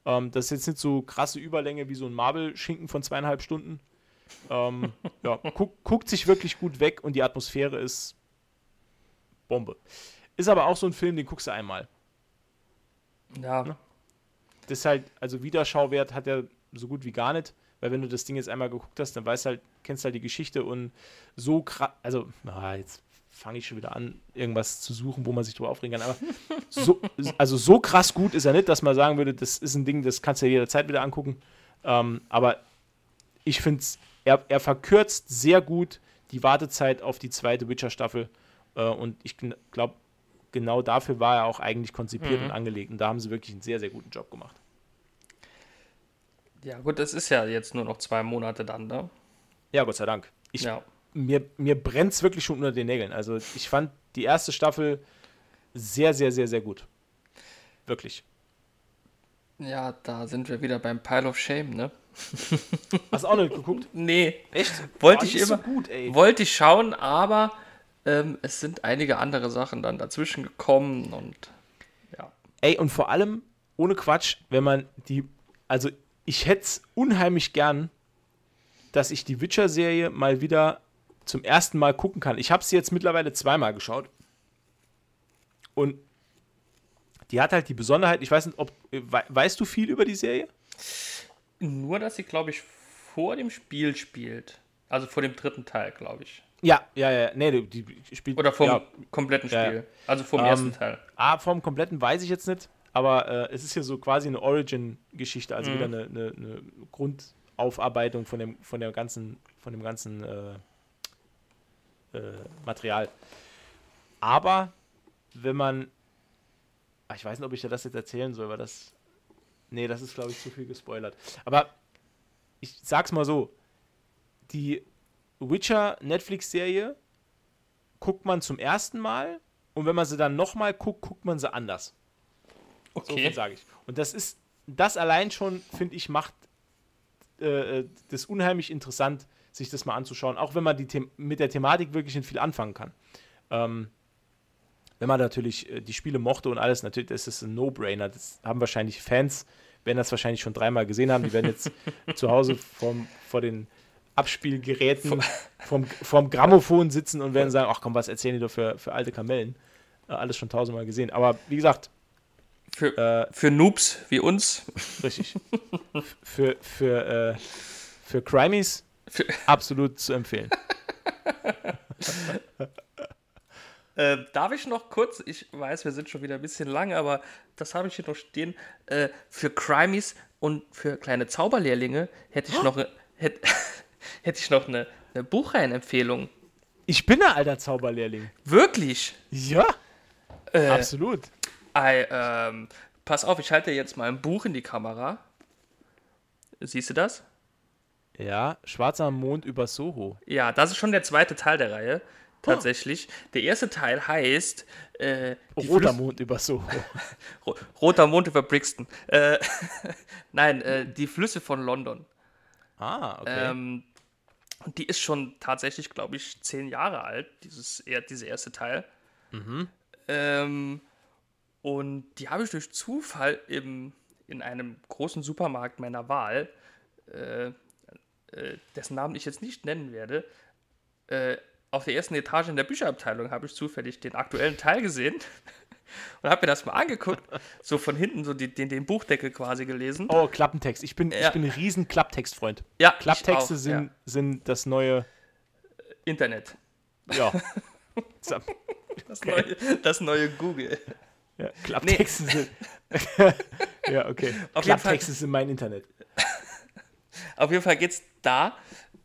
Ähm, das ist jetzt nicht so krasse Überlänge wie so ein Marvel-Schinken von zweieinhalb Stunden. Ähm, ja, guck, guckt sich wirklich gut weg und die Atmosphäre ist Bombe. Ist aber auch so ein Film, den guckst du einmal. Ja, Das ist halt, also Wiederschauwert hat er so gut wie gar nicht, weil wenn du das Ding jetzt einmal geguckt hast, dann weißt halt, kennst halt die Geschichte und so krass, also, ah, jetzt fange ich schon wieder an, irgendwas zu suchen, wo man sich drüber aufregen kann, aber <laughs> so, also so krass gut ist er nicht, dass man sagen würde, das ist ein Ding, das kannst du ja jederzeit wieder angucken, ähm, aber ich finde es, er, er verkürzt sehr gut die Wartezeit auf die zweite Witcher-Staffel äh, und ich glaube, genau dafür war er auch eigentlich konzipiert Mhm. und angelegt und da haben sie wirklich einen sehr, sehr guten Job gemacht. ja, gut, das ist ja jetzt nur noch zwei Monate dann, ne? Ja, Gott sei Dank. Ich, Ja. Mir, mir brennt es wirklich schon unter den Nägeln. Also ich fand die erste Staffel sehr, sehr, sehr, sehr gut. Wirklich. Ja, da sind wir wieder beim Pile of Shame, ne? <laughs> Hast du auch nicht geguckt? Nee, Echt? Wollte Oh, ich immer- So gut, ey. wollte ich schauen, aber ähm, es sind einige andere Sachen dann dazwischen gekommen und ja. Ey, und vor allem, ohne Quatsch, wenn man die. Also, ich hätte es unheimlich gern, dass ich die Witcher-Serie mal wieder zum ersten Mal gucken kann. Ich habe sie jetzt mittlerweile zweimal geschaut. Und die hat halt die Besonderheit, ich weiß nicht, ob. äh, wei- Weißt du viel über die Serie? Nur, dass sie, glaube ich, vor dem Spiel spielt. Also vor dem dritten Teil, glaube ich. Ja, ja, ja. Nee, die, die spielt. Oder vom ja, kompletten Ja, ja. Spiel. Also vom Ähm, ersten Teil. Ah, vom kompletten weiß ich jetzt nicht, aber äh, es ist ja so quasi eine Origin-Geschichte, also Mhm. wieder eine, eine, eine Grundaufarbeitung von dem, von der ganzen, von dem ganzen äh, äh, Material. Aber wenn man, ah, ich weiß nicht, ob ich dir das jetzt erzählen soll, weil das, nee, das ist glaube ich zu viel gespoilert. Aber ich sag's mal so, die Witcher Netflix-Serie guckt man zum ersten Mal und wenn man sie dann nochmal guckt, guckt man sie anders. So Okay. viel sage ich. Und das ist, das allein schon, finde ich, macht äh, das unheimlich interessant, sich das mal anzuschauen, auch wenn man die The mit der Thematik wirklich nicht viel anfangen kann. Ähm, wenn man natürlich äh, die Spiele mochte und alles, natürlich, das ist ein No-Brainer. Das haben wahrscheinlich Fans, werden das wahrscheinlich schon dreimal gesehen haben. Die werden jetzt <laughs> zu Hause vorm, vor den Abspielgeräten, vom, vom Grammophon sitzen und werden sagen, ach komm, was erzählen die doch für, für alte Kamellen. Äh, alles schon tausendmal gesehen. Aber wie gesagt, Für, äh, für Noobs wie uns. Richtig. für, für, äh, für Crimies absolut zu empfehlen. <laughs> Äh, darf ich noch kurz, ich weiß, wir sind schon wieder ein bisschen lang, aber das habe ich hier noch stehen. Äh, für Crimies und für kleine Zauberlehrlinge hätte ich noch, hätte, <laughs> hätte ich noch eine, eine Buchreihenempfehlung. Ich bin ein alter Zauberlehrling. Wirklich? Ja, Äh, absolut. ei, ähm, pass auf, ich halte jetzt mal ein Buch in die Kamera. Siehst du das? Ja, Schwarzer Mond über Soho. Ja, das ist schon der zweite Teil der Reihe. Tatsächlich. Der erste Teil heißt äh, die Roter Mond über Soho. <laughs> Ro Roter Mond über Brixton. Äh, <laughs> Nein, äh, die Flüsse von London. Ah, okay. Ähm, und die ist schon tatsächlich, glaube ich, zehn Jahre alt, dieses, er, dieser erste Teil. Ähm, und die habe ich durch Zufall im, in einem großen Supermarkt meiner Wahl, äh, äh, dessen Namen ich jetzt nicht nennen werde, äh, auf der ersten Etage in der Bücherabteilung habe ich zufällig den aktuellen Teil gesehen <laughs> und habe mir das mal angeguckt, so von hinten so die, den, den Buchdeckel quasi gelesen. oh, Klappentext. Ich bin, Ja. ich bin ein riesen Klapptextfreund. ja, Klapptexte auch, sind, ja. sind das neue, Internet. ja. <laughs> Das, neue, das neue Google. Ja, Klapptexte nee. sind. <laughs> ja, okay. Auf Klapptexte sind mein Internet. Auf jeden Fall geht es da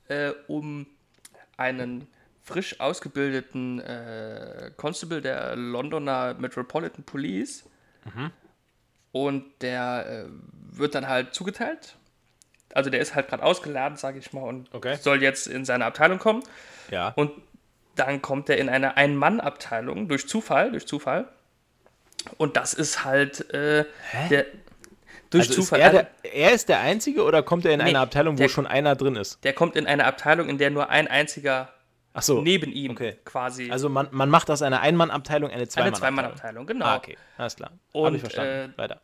äh, um einen frisch ausgebildeten äh, Constable der Londoner Metropolitan Police. Mhm. Und der äh, wird dann halt zugeteilt. Also der ist halt gerade ausgeladen, sage ich mal, und okay. soll jetzt in seine Abteilung kommen. Ja. Und dann kommt er in eine Ein-Mann-Abteilung durch Zufall, durch Zufall. Und das ist halt äh, der durch also Zufall. Ist er, der, er, ist der Einzige oder kommt er in nee, eine Abteilung, wo der, schon einer drin ist? Der kommt in eine Abteilung, in der nur ein einziger Ach so. neben ihm okay. quasi. Also man, man macht aus einer Ein-Mann-Abteilung eine Zwei-Mann-Abteilung. Eine Zwei-Mann-Abteilung, genau. Ah, okay, alles klar. Und, Hab ich verstanden. Äh, Weiter.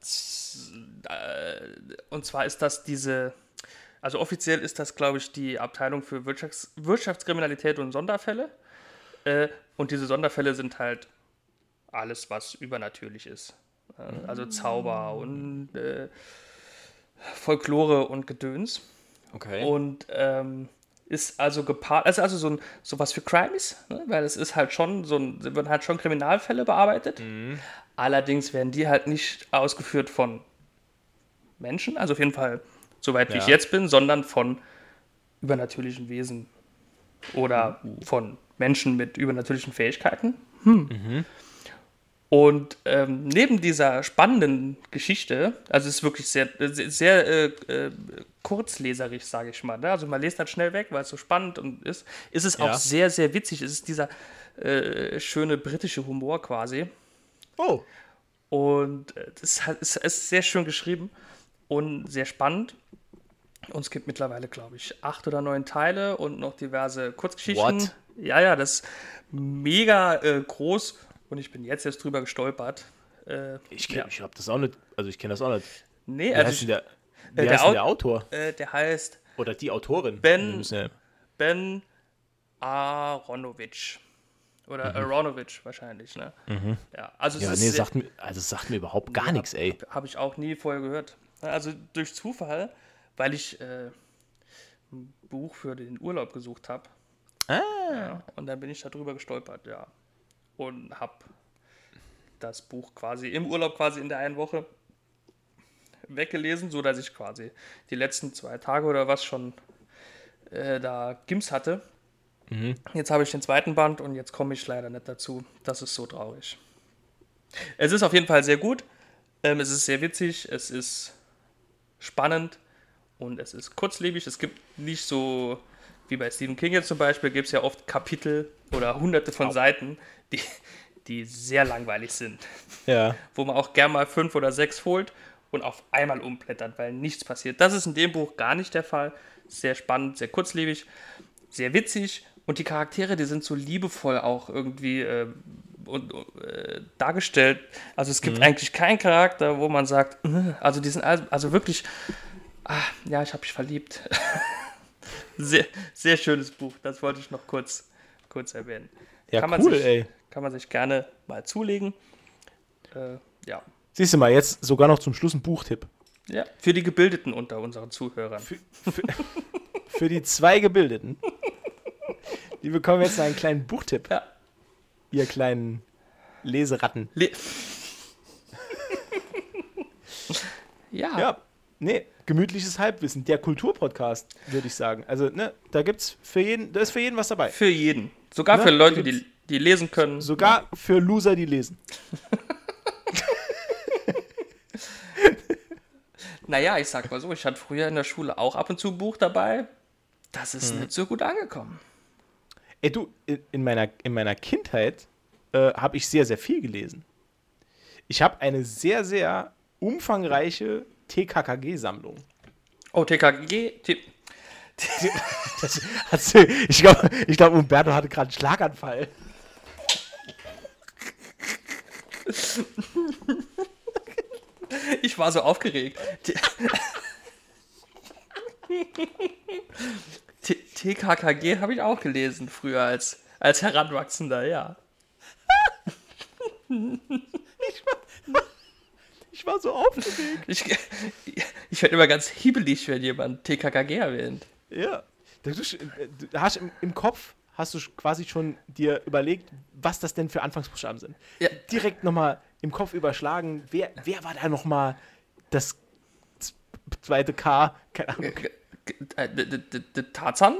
Äh, und zwar ist das diese, also offiziell ist das, glaube ich, die Abteilung für Wirtschafts Wirtschaftskriminalität und Sonderfälle. Äh, und diese Sonderfälle sind halt alles, was übernatürlich ist. Äh, also Zauber und äh, Folklore und Gedöns. Okay. Und ähm, ist also gepaart, also, also so ein sowas für Crimes, ne? weil es ist halt schon so ein, werden halt schon Kriminalfälle bearbeitet. Mhm. Allerdings werden die halt nicht ausgeführt von Menschen, also auf jeden Fall, soweit ja. wie ich jetzt bin, sondern von übernatürlichen Wesen oder mhm. von Menschen mit übernatürlichen Fähigkeiten. Hm. Mhm. Und ähm, neben dieser spannenden Geschichte, also es ist wirklich sehr, sehr, äh, äh, kurzleserig, sage ich mal. Ne? Also man liest halt schnell weg, weil es so spannend und ist, ist es ja. auch sehr, sehr witzig. Es ist dieser äh, schöne britische Humor quasi. Oh. Und äh, es ist, ist sehr schön geschrieben und sehr spannend. Und es gibt mittlerweile, glaube ich, acht oder neun Teile und noch diverse Kurzgeschichten. What? Ja, ja, das ist mega äh, groß und ich bin jetzt erst drüber gestolpert. Äh, ich ja. ich habe das auch nicht, also ich kenne das auch nicht. Nee, wie also heißt ich, der, wie der, heißt der Autor? Äh, der heißt oder die Autorin. Ben ja Ben Aronovich. Oder mhm. Aronovich wahrscheinlich, ne? Mhm. Ja, also ja, nee, sagt mir, also sagt mir überhaupt gar ja, nichts, ey. Habe hab ich auch nie vorher gehört. Also durch Zufall, weil ich äh, ein Buch für den Urlaub gesucht habe. Ah. Ja, und dann bin ich darüber gestolpert, ja und habe das Buch quasi im Urlaub quasi in der einen Woche weggelesen, so dass ich quasi die letzten zwei Tage oder was schon äh, da Gims hatte. Mhm. Jetzt habe ich den zweiten Band und jetzt komme ich leider nicht dazu. Das ist so traurig. Es ist auf jeden Fall sehr gut. Ähm, es ist sehr witzig. Es ist spannend und es ist kurzlebig. Es gibt nicht so wie bei Stephen King jetzt zum Beispiel, gibt es ja oft Kapitel oder hunderte von Seiten, die, die sehr langweilig sind. Ja. Wo man auch gern mal fünf oder sechs holt und auf einmal umblättert, weil nichts passiert. Das ist in dem Buch gar nicht der Fall. Sehr spannend, sehr kurzlebig, sehr witzig und die Charaktere, die sind so liebevoll auch irgendwie äh, und, äh, dargestellt. Also es gibt mhm. eigentlich keinen Charakter, wo man sagt, äh, also die sind also, also wirklich, ah, ja, ich habe mich verliebt. <laughs> sehr, sehr schönes Buch, das wollte ich noch kurz, kurz erwähnen. Ja, kann cool, sich, ey. Kann man sich gerne mal zulegen. Äh, ja. Siehst du mal, jetzt sogar noch zum Schluss ein Buchtipp. Ja, für die Gebildeten unter unseren Zuhörern. Für, für, <laughs> für die zwei Gebildeten. Die bekommen jetzt einen kleinen Buchtipp. Ja. Ihr kleinen Leseratten. Le <laughs> ja. Ja, nee, gemütliches Halbwissen. Der Kulturpodcast, würde ich sagen. Also, ne, da gibt's für jeden, da ist für jeden was dabei. Für jeden. Sogar ne? für Leute, die, die lesen können. Sogar ja. für Loser, die lesen. <laughs> naja, ich sag mal so, ich hatte früher in der Schule auch ab und zu ein Buch dabei. Das ist hm. nicht so gut angekommen. Ey, du, in meiner, in meiner Kindheit äh, habe ich sehr, sehr viel gelesen. Ich habe eine sehr, sehr umfangreiche TKKG-Sammlung. Oh, TKKG? T <laughs> das, du, ich glaube, ich glaub, Umberto hatte gerade einen Schlaganfall. Ich war so aufgeregt. TKKG habe ich auch gelesen früher als, als Heranwachsender, ja. Ich war, ich war so aufgeregt. Ich, ich werde immer ganz hiebelig, wenn jemand TKKG erwähnt. Ja. Du, du hast im, im, Kopf hast du quasi schon dir überlegt, was das denn für Anfangsbuchstaben sind. Ja. Direkt nochmal im Kopf überschlagen, wer, wer war da nochmal das zweite K? Keine Ahnung. Äh, Tarzan,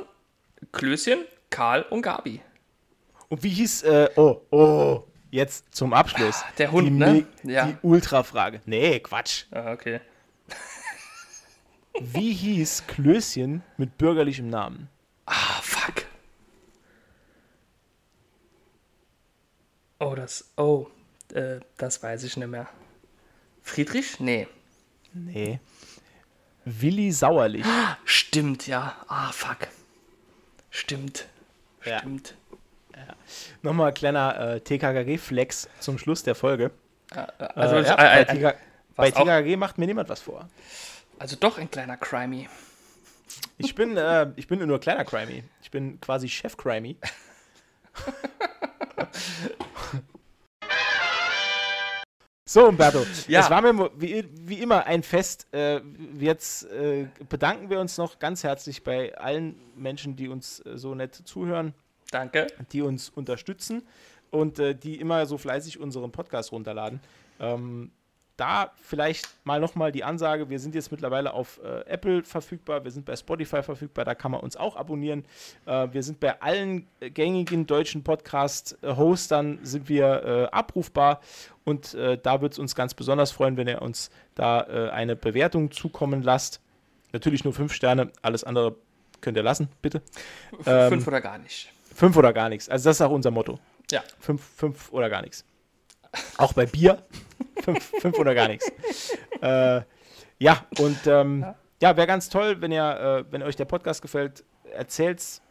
Klößchen, Karl und Gabi. Und wie hieß, äh, oh, oh, jetzt zum Abschluss. Der Hund, die, ne? Ja. Die Ultrafrage. Nee, Quatsch. Ah, okay. <laughs> Wie hieß Klößchen mit bürgerlichem Namen? Ah, fuck. Oh, das. Oh, äh, das weiß ich nicht mehr. Friedrich? Nee. Nee. Willi Sauerlich. <gasps> Stimmt, ja. Ah, fuck. Stimmt. Ja. Stimmt. Nochmal ein kleiner äh, TKKG-Flex zum Schluss der Folge. Also, äh, ja, äh, bei, äh, TK bei was auch- TKKG macht mir niemand was vor. also doch ein kleiner Crimey. Ich bin, äh, ich bin nur kleiner Crimey. Ich bin quasi Chef Crimey. <laughs> So, Umberto, Ja. es war mir wie, wie immer ein Fest. Äh, jetzt äh, bedanken wir uns noch ganz herzlich bei allen Menschen, die uns äh, so nett zuhören, Danke. die uns unterstützen und äh, die immer so fleißig unseren Podcast runterladen. Ähm, da vielleicht mal nochmal die Ansage, wir sind jetzt mittlerweile auf äh, Apple verfügbar, wir sind bei Spotify verfügbar, da kann man uns auch abonnieren. Äh, wir sind bei allen gängigen deutschen Podcast-Hostern sind wir äh, abrufbar und äh, da würde es uns ganz besonders freuen, wenn ihr uns da äh, eine Bewertung zukommen lasst. Natürlich nur fünf Sterne, alles andere könnt ihr lassen, bitte. Ähm, Fünf oder gar nicht. Fünf oder gar nichts. Also das ist auch unser Motto. Ja. Fünf, fünf oder gar nichts. Auch bei Bier. <laughs> fünf, fünf oder gar nichts. Äh, ja, und ähm, ja, wäre ganz toll, wenn ihr, äh, wenn euch der Podcast gefällt, erzählt's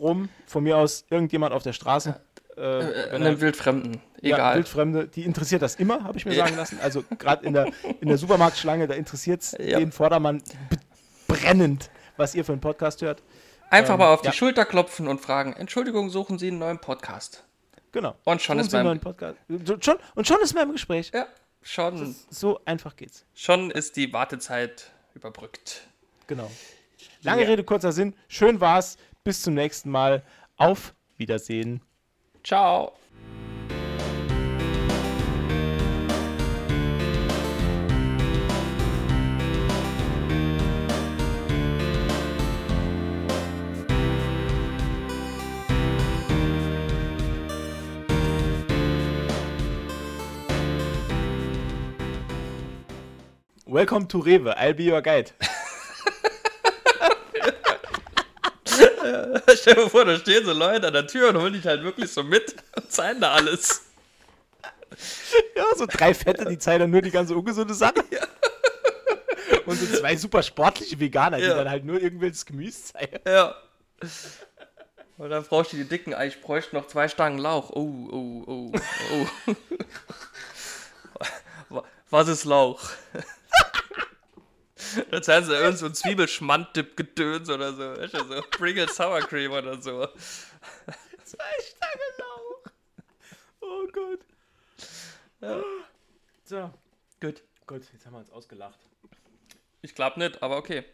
rum. Von mir aus irgendjemand auf der Straße. Äh, Äh, wenn einem Wildfremden. ja, Egal. Wildfremde, die interessiert das immer, habe ich mir Ja. sagen lassen. Also gerade in der, in der Supermarktschlange, da interessiert es Ja. den Vordermann brennend, was ihr für einen Podcast hört. Einfach ähm, mal auf ja. die Schulter klopfen und fragen: Entschuldigung, suchen Sie einen neuen Podcast? Genau. Und schon Suchen ist man- Schon, und schon ist man im Gespräch. Ja, schon, So einfach geht's. schon ist die Wartezeit überbrückt. Genau. Lange Ja. Rede, kurzer Sinn. Schön war's. Bis zum nächsten Mal. Auf Wiedersehen. Ciao. Welcome to Rewe. I'll be your guide. <laughs> Stell dir vor, da stehen so Leute an der Tür und holen dich halt wirklich so mit und zeigen da alles. Ja, so drei Fette, die zeigen dann nur die ganze ungesunde Sache. <laughs> Und so zwei super sportliche Veganer, die Ja. dann halt nur irgendwelches Gemüse zeigen. Ja. Und dann brauchst du die dicken, ich bräuchte noch zwei Stangen Lauch. Oh, oh, oh, oh. Wa- <laughs> Was ist Lauch? Zeigen sie irgend so ein Zwiebelschmand-Dip-Gedöns oder so. Weißt du, so Pringles Sour Cream oder so. Zwei Stangen Lauch. Oh Gott. So. Gut. Gut, jetzt haben wir uns ausgelacht. Ich glaube nicht, aber okay.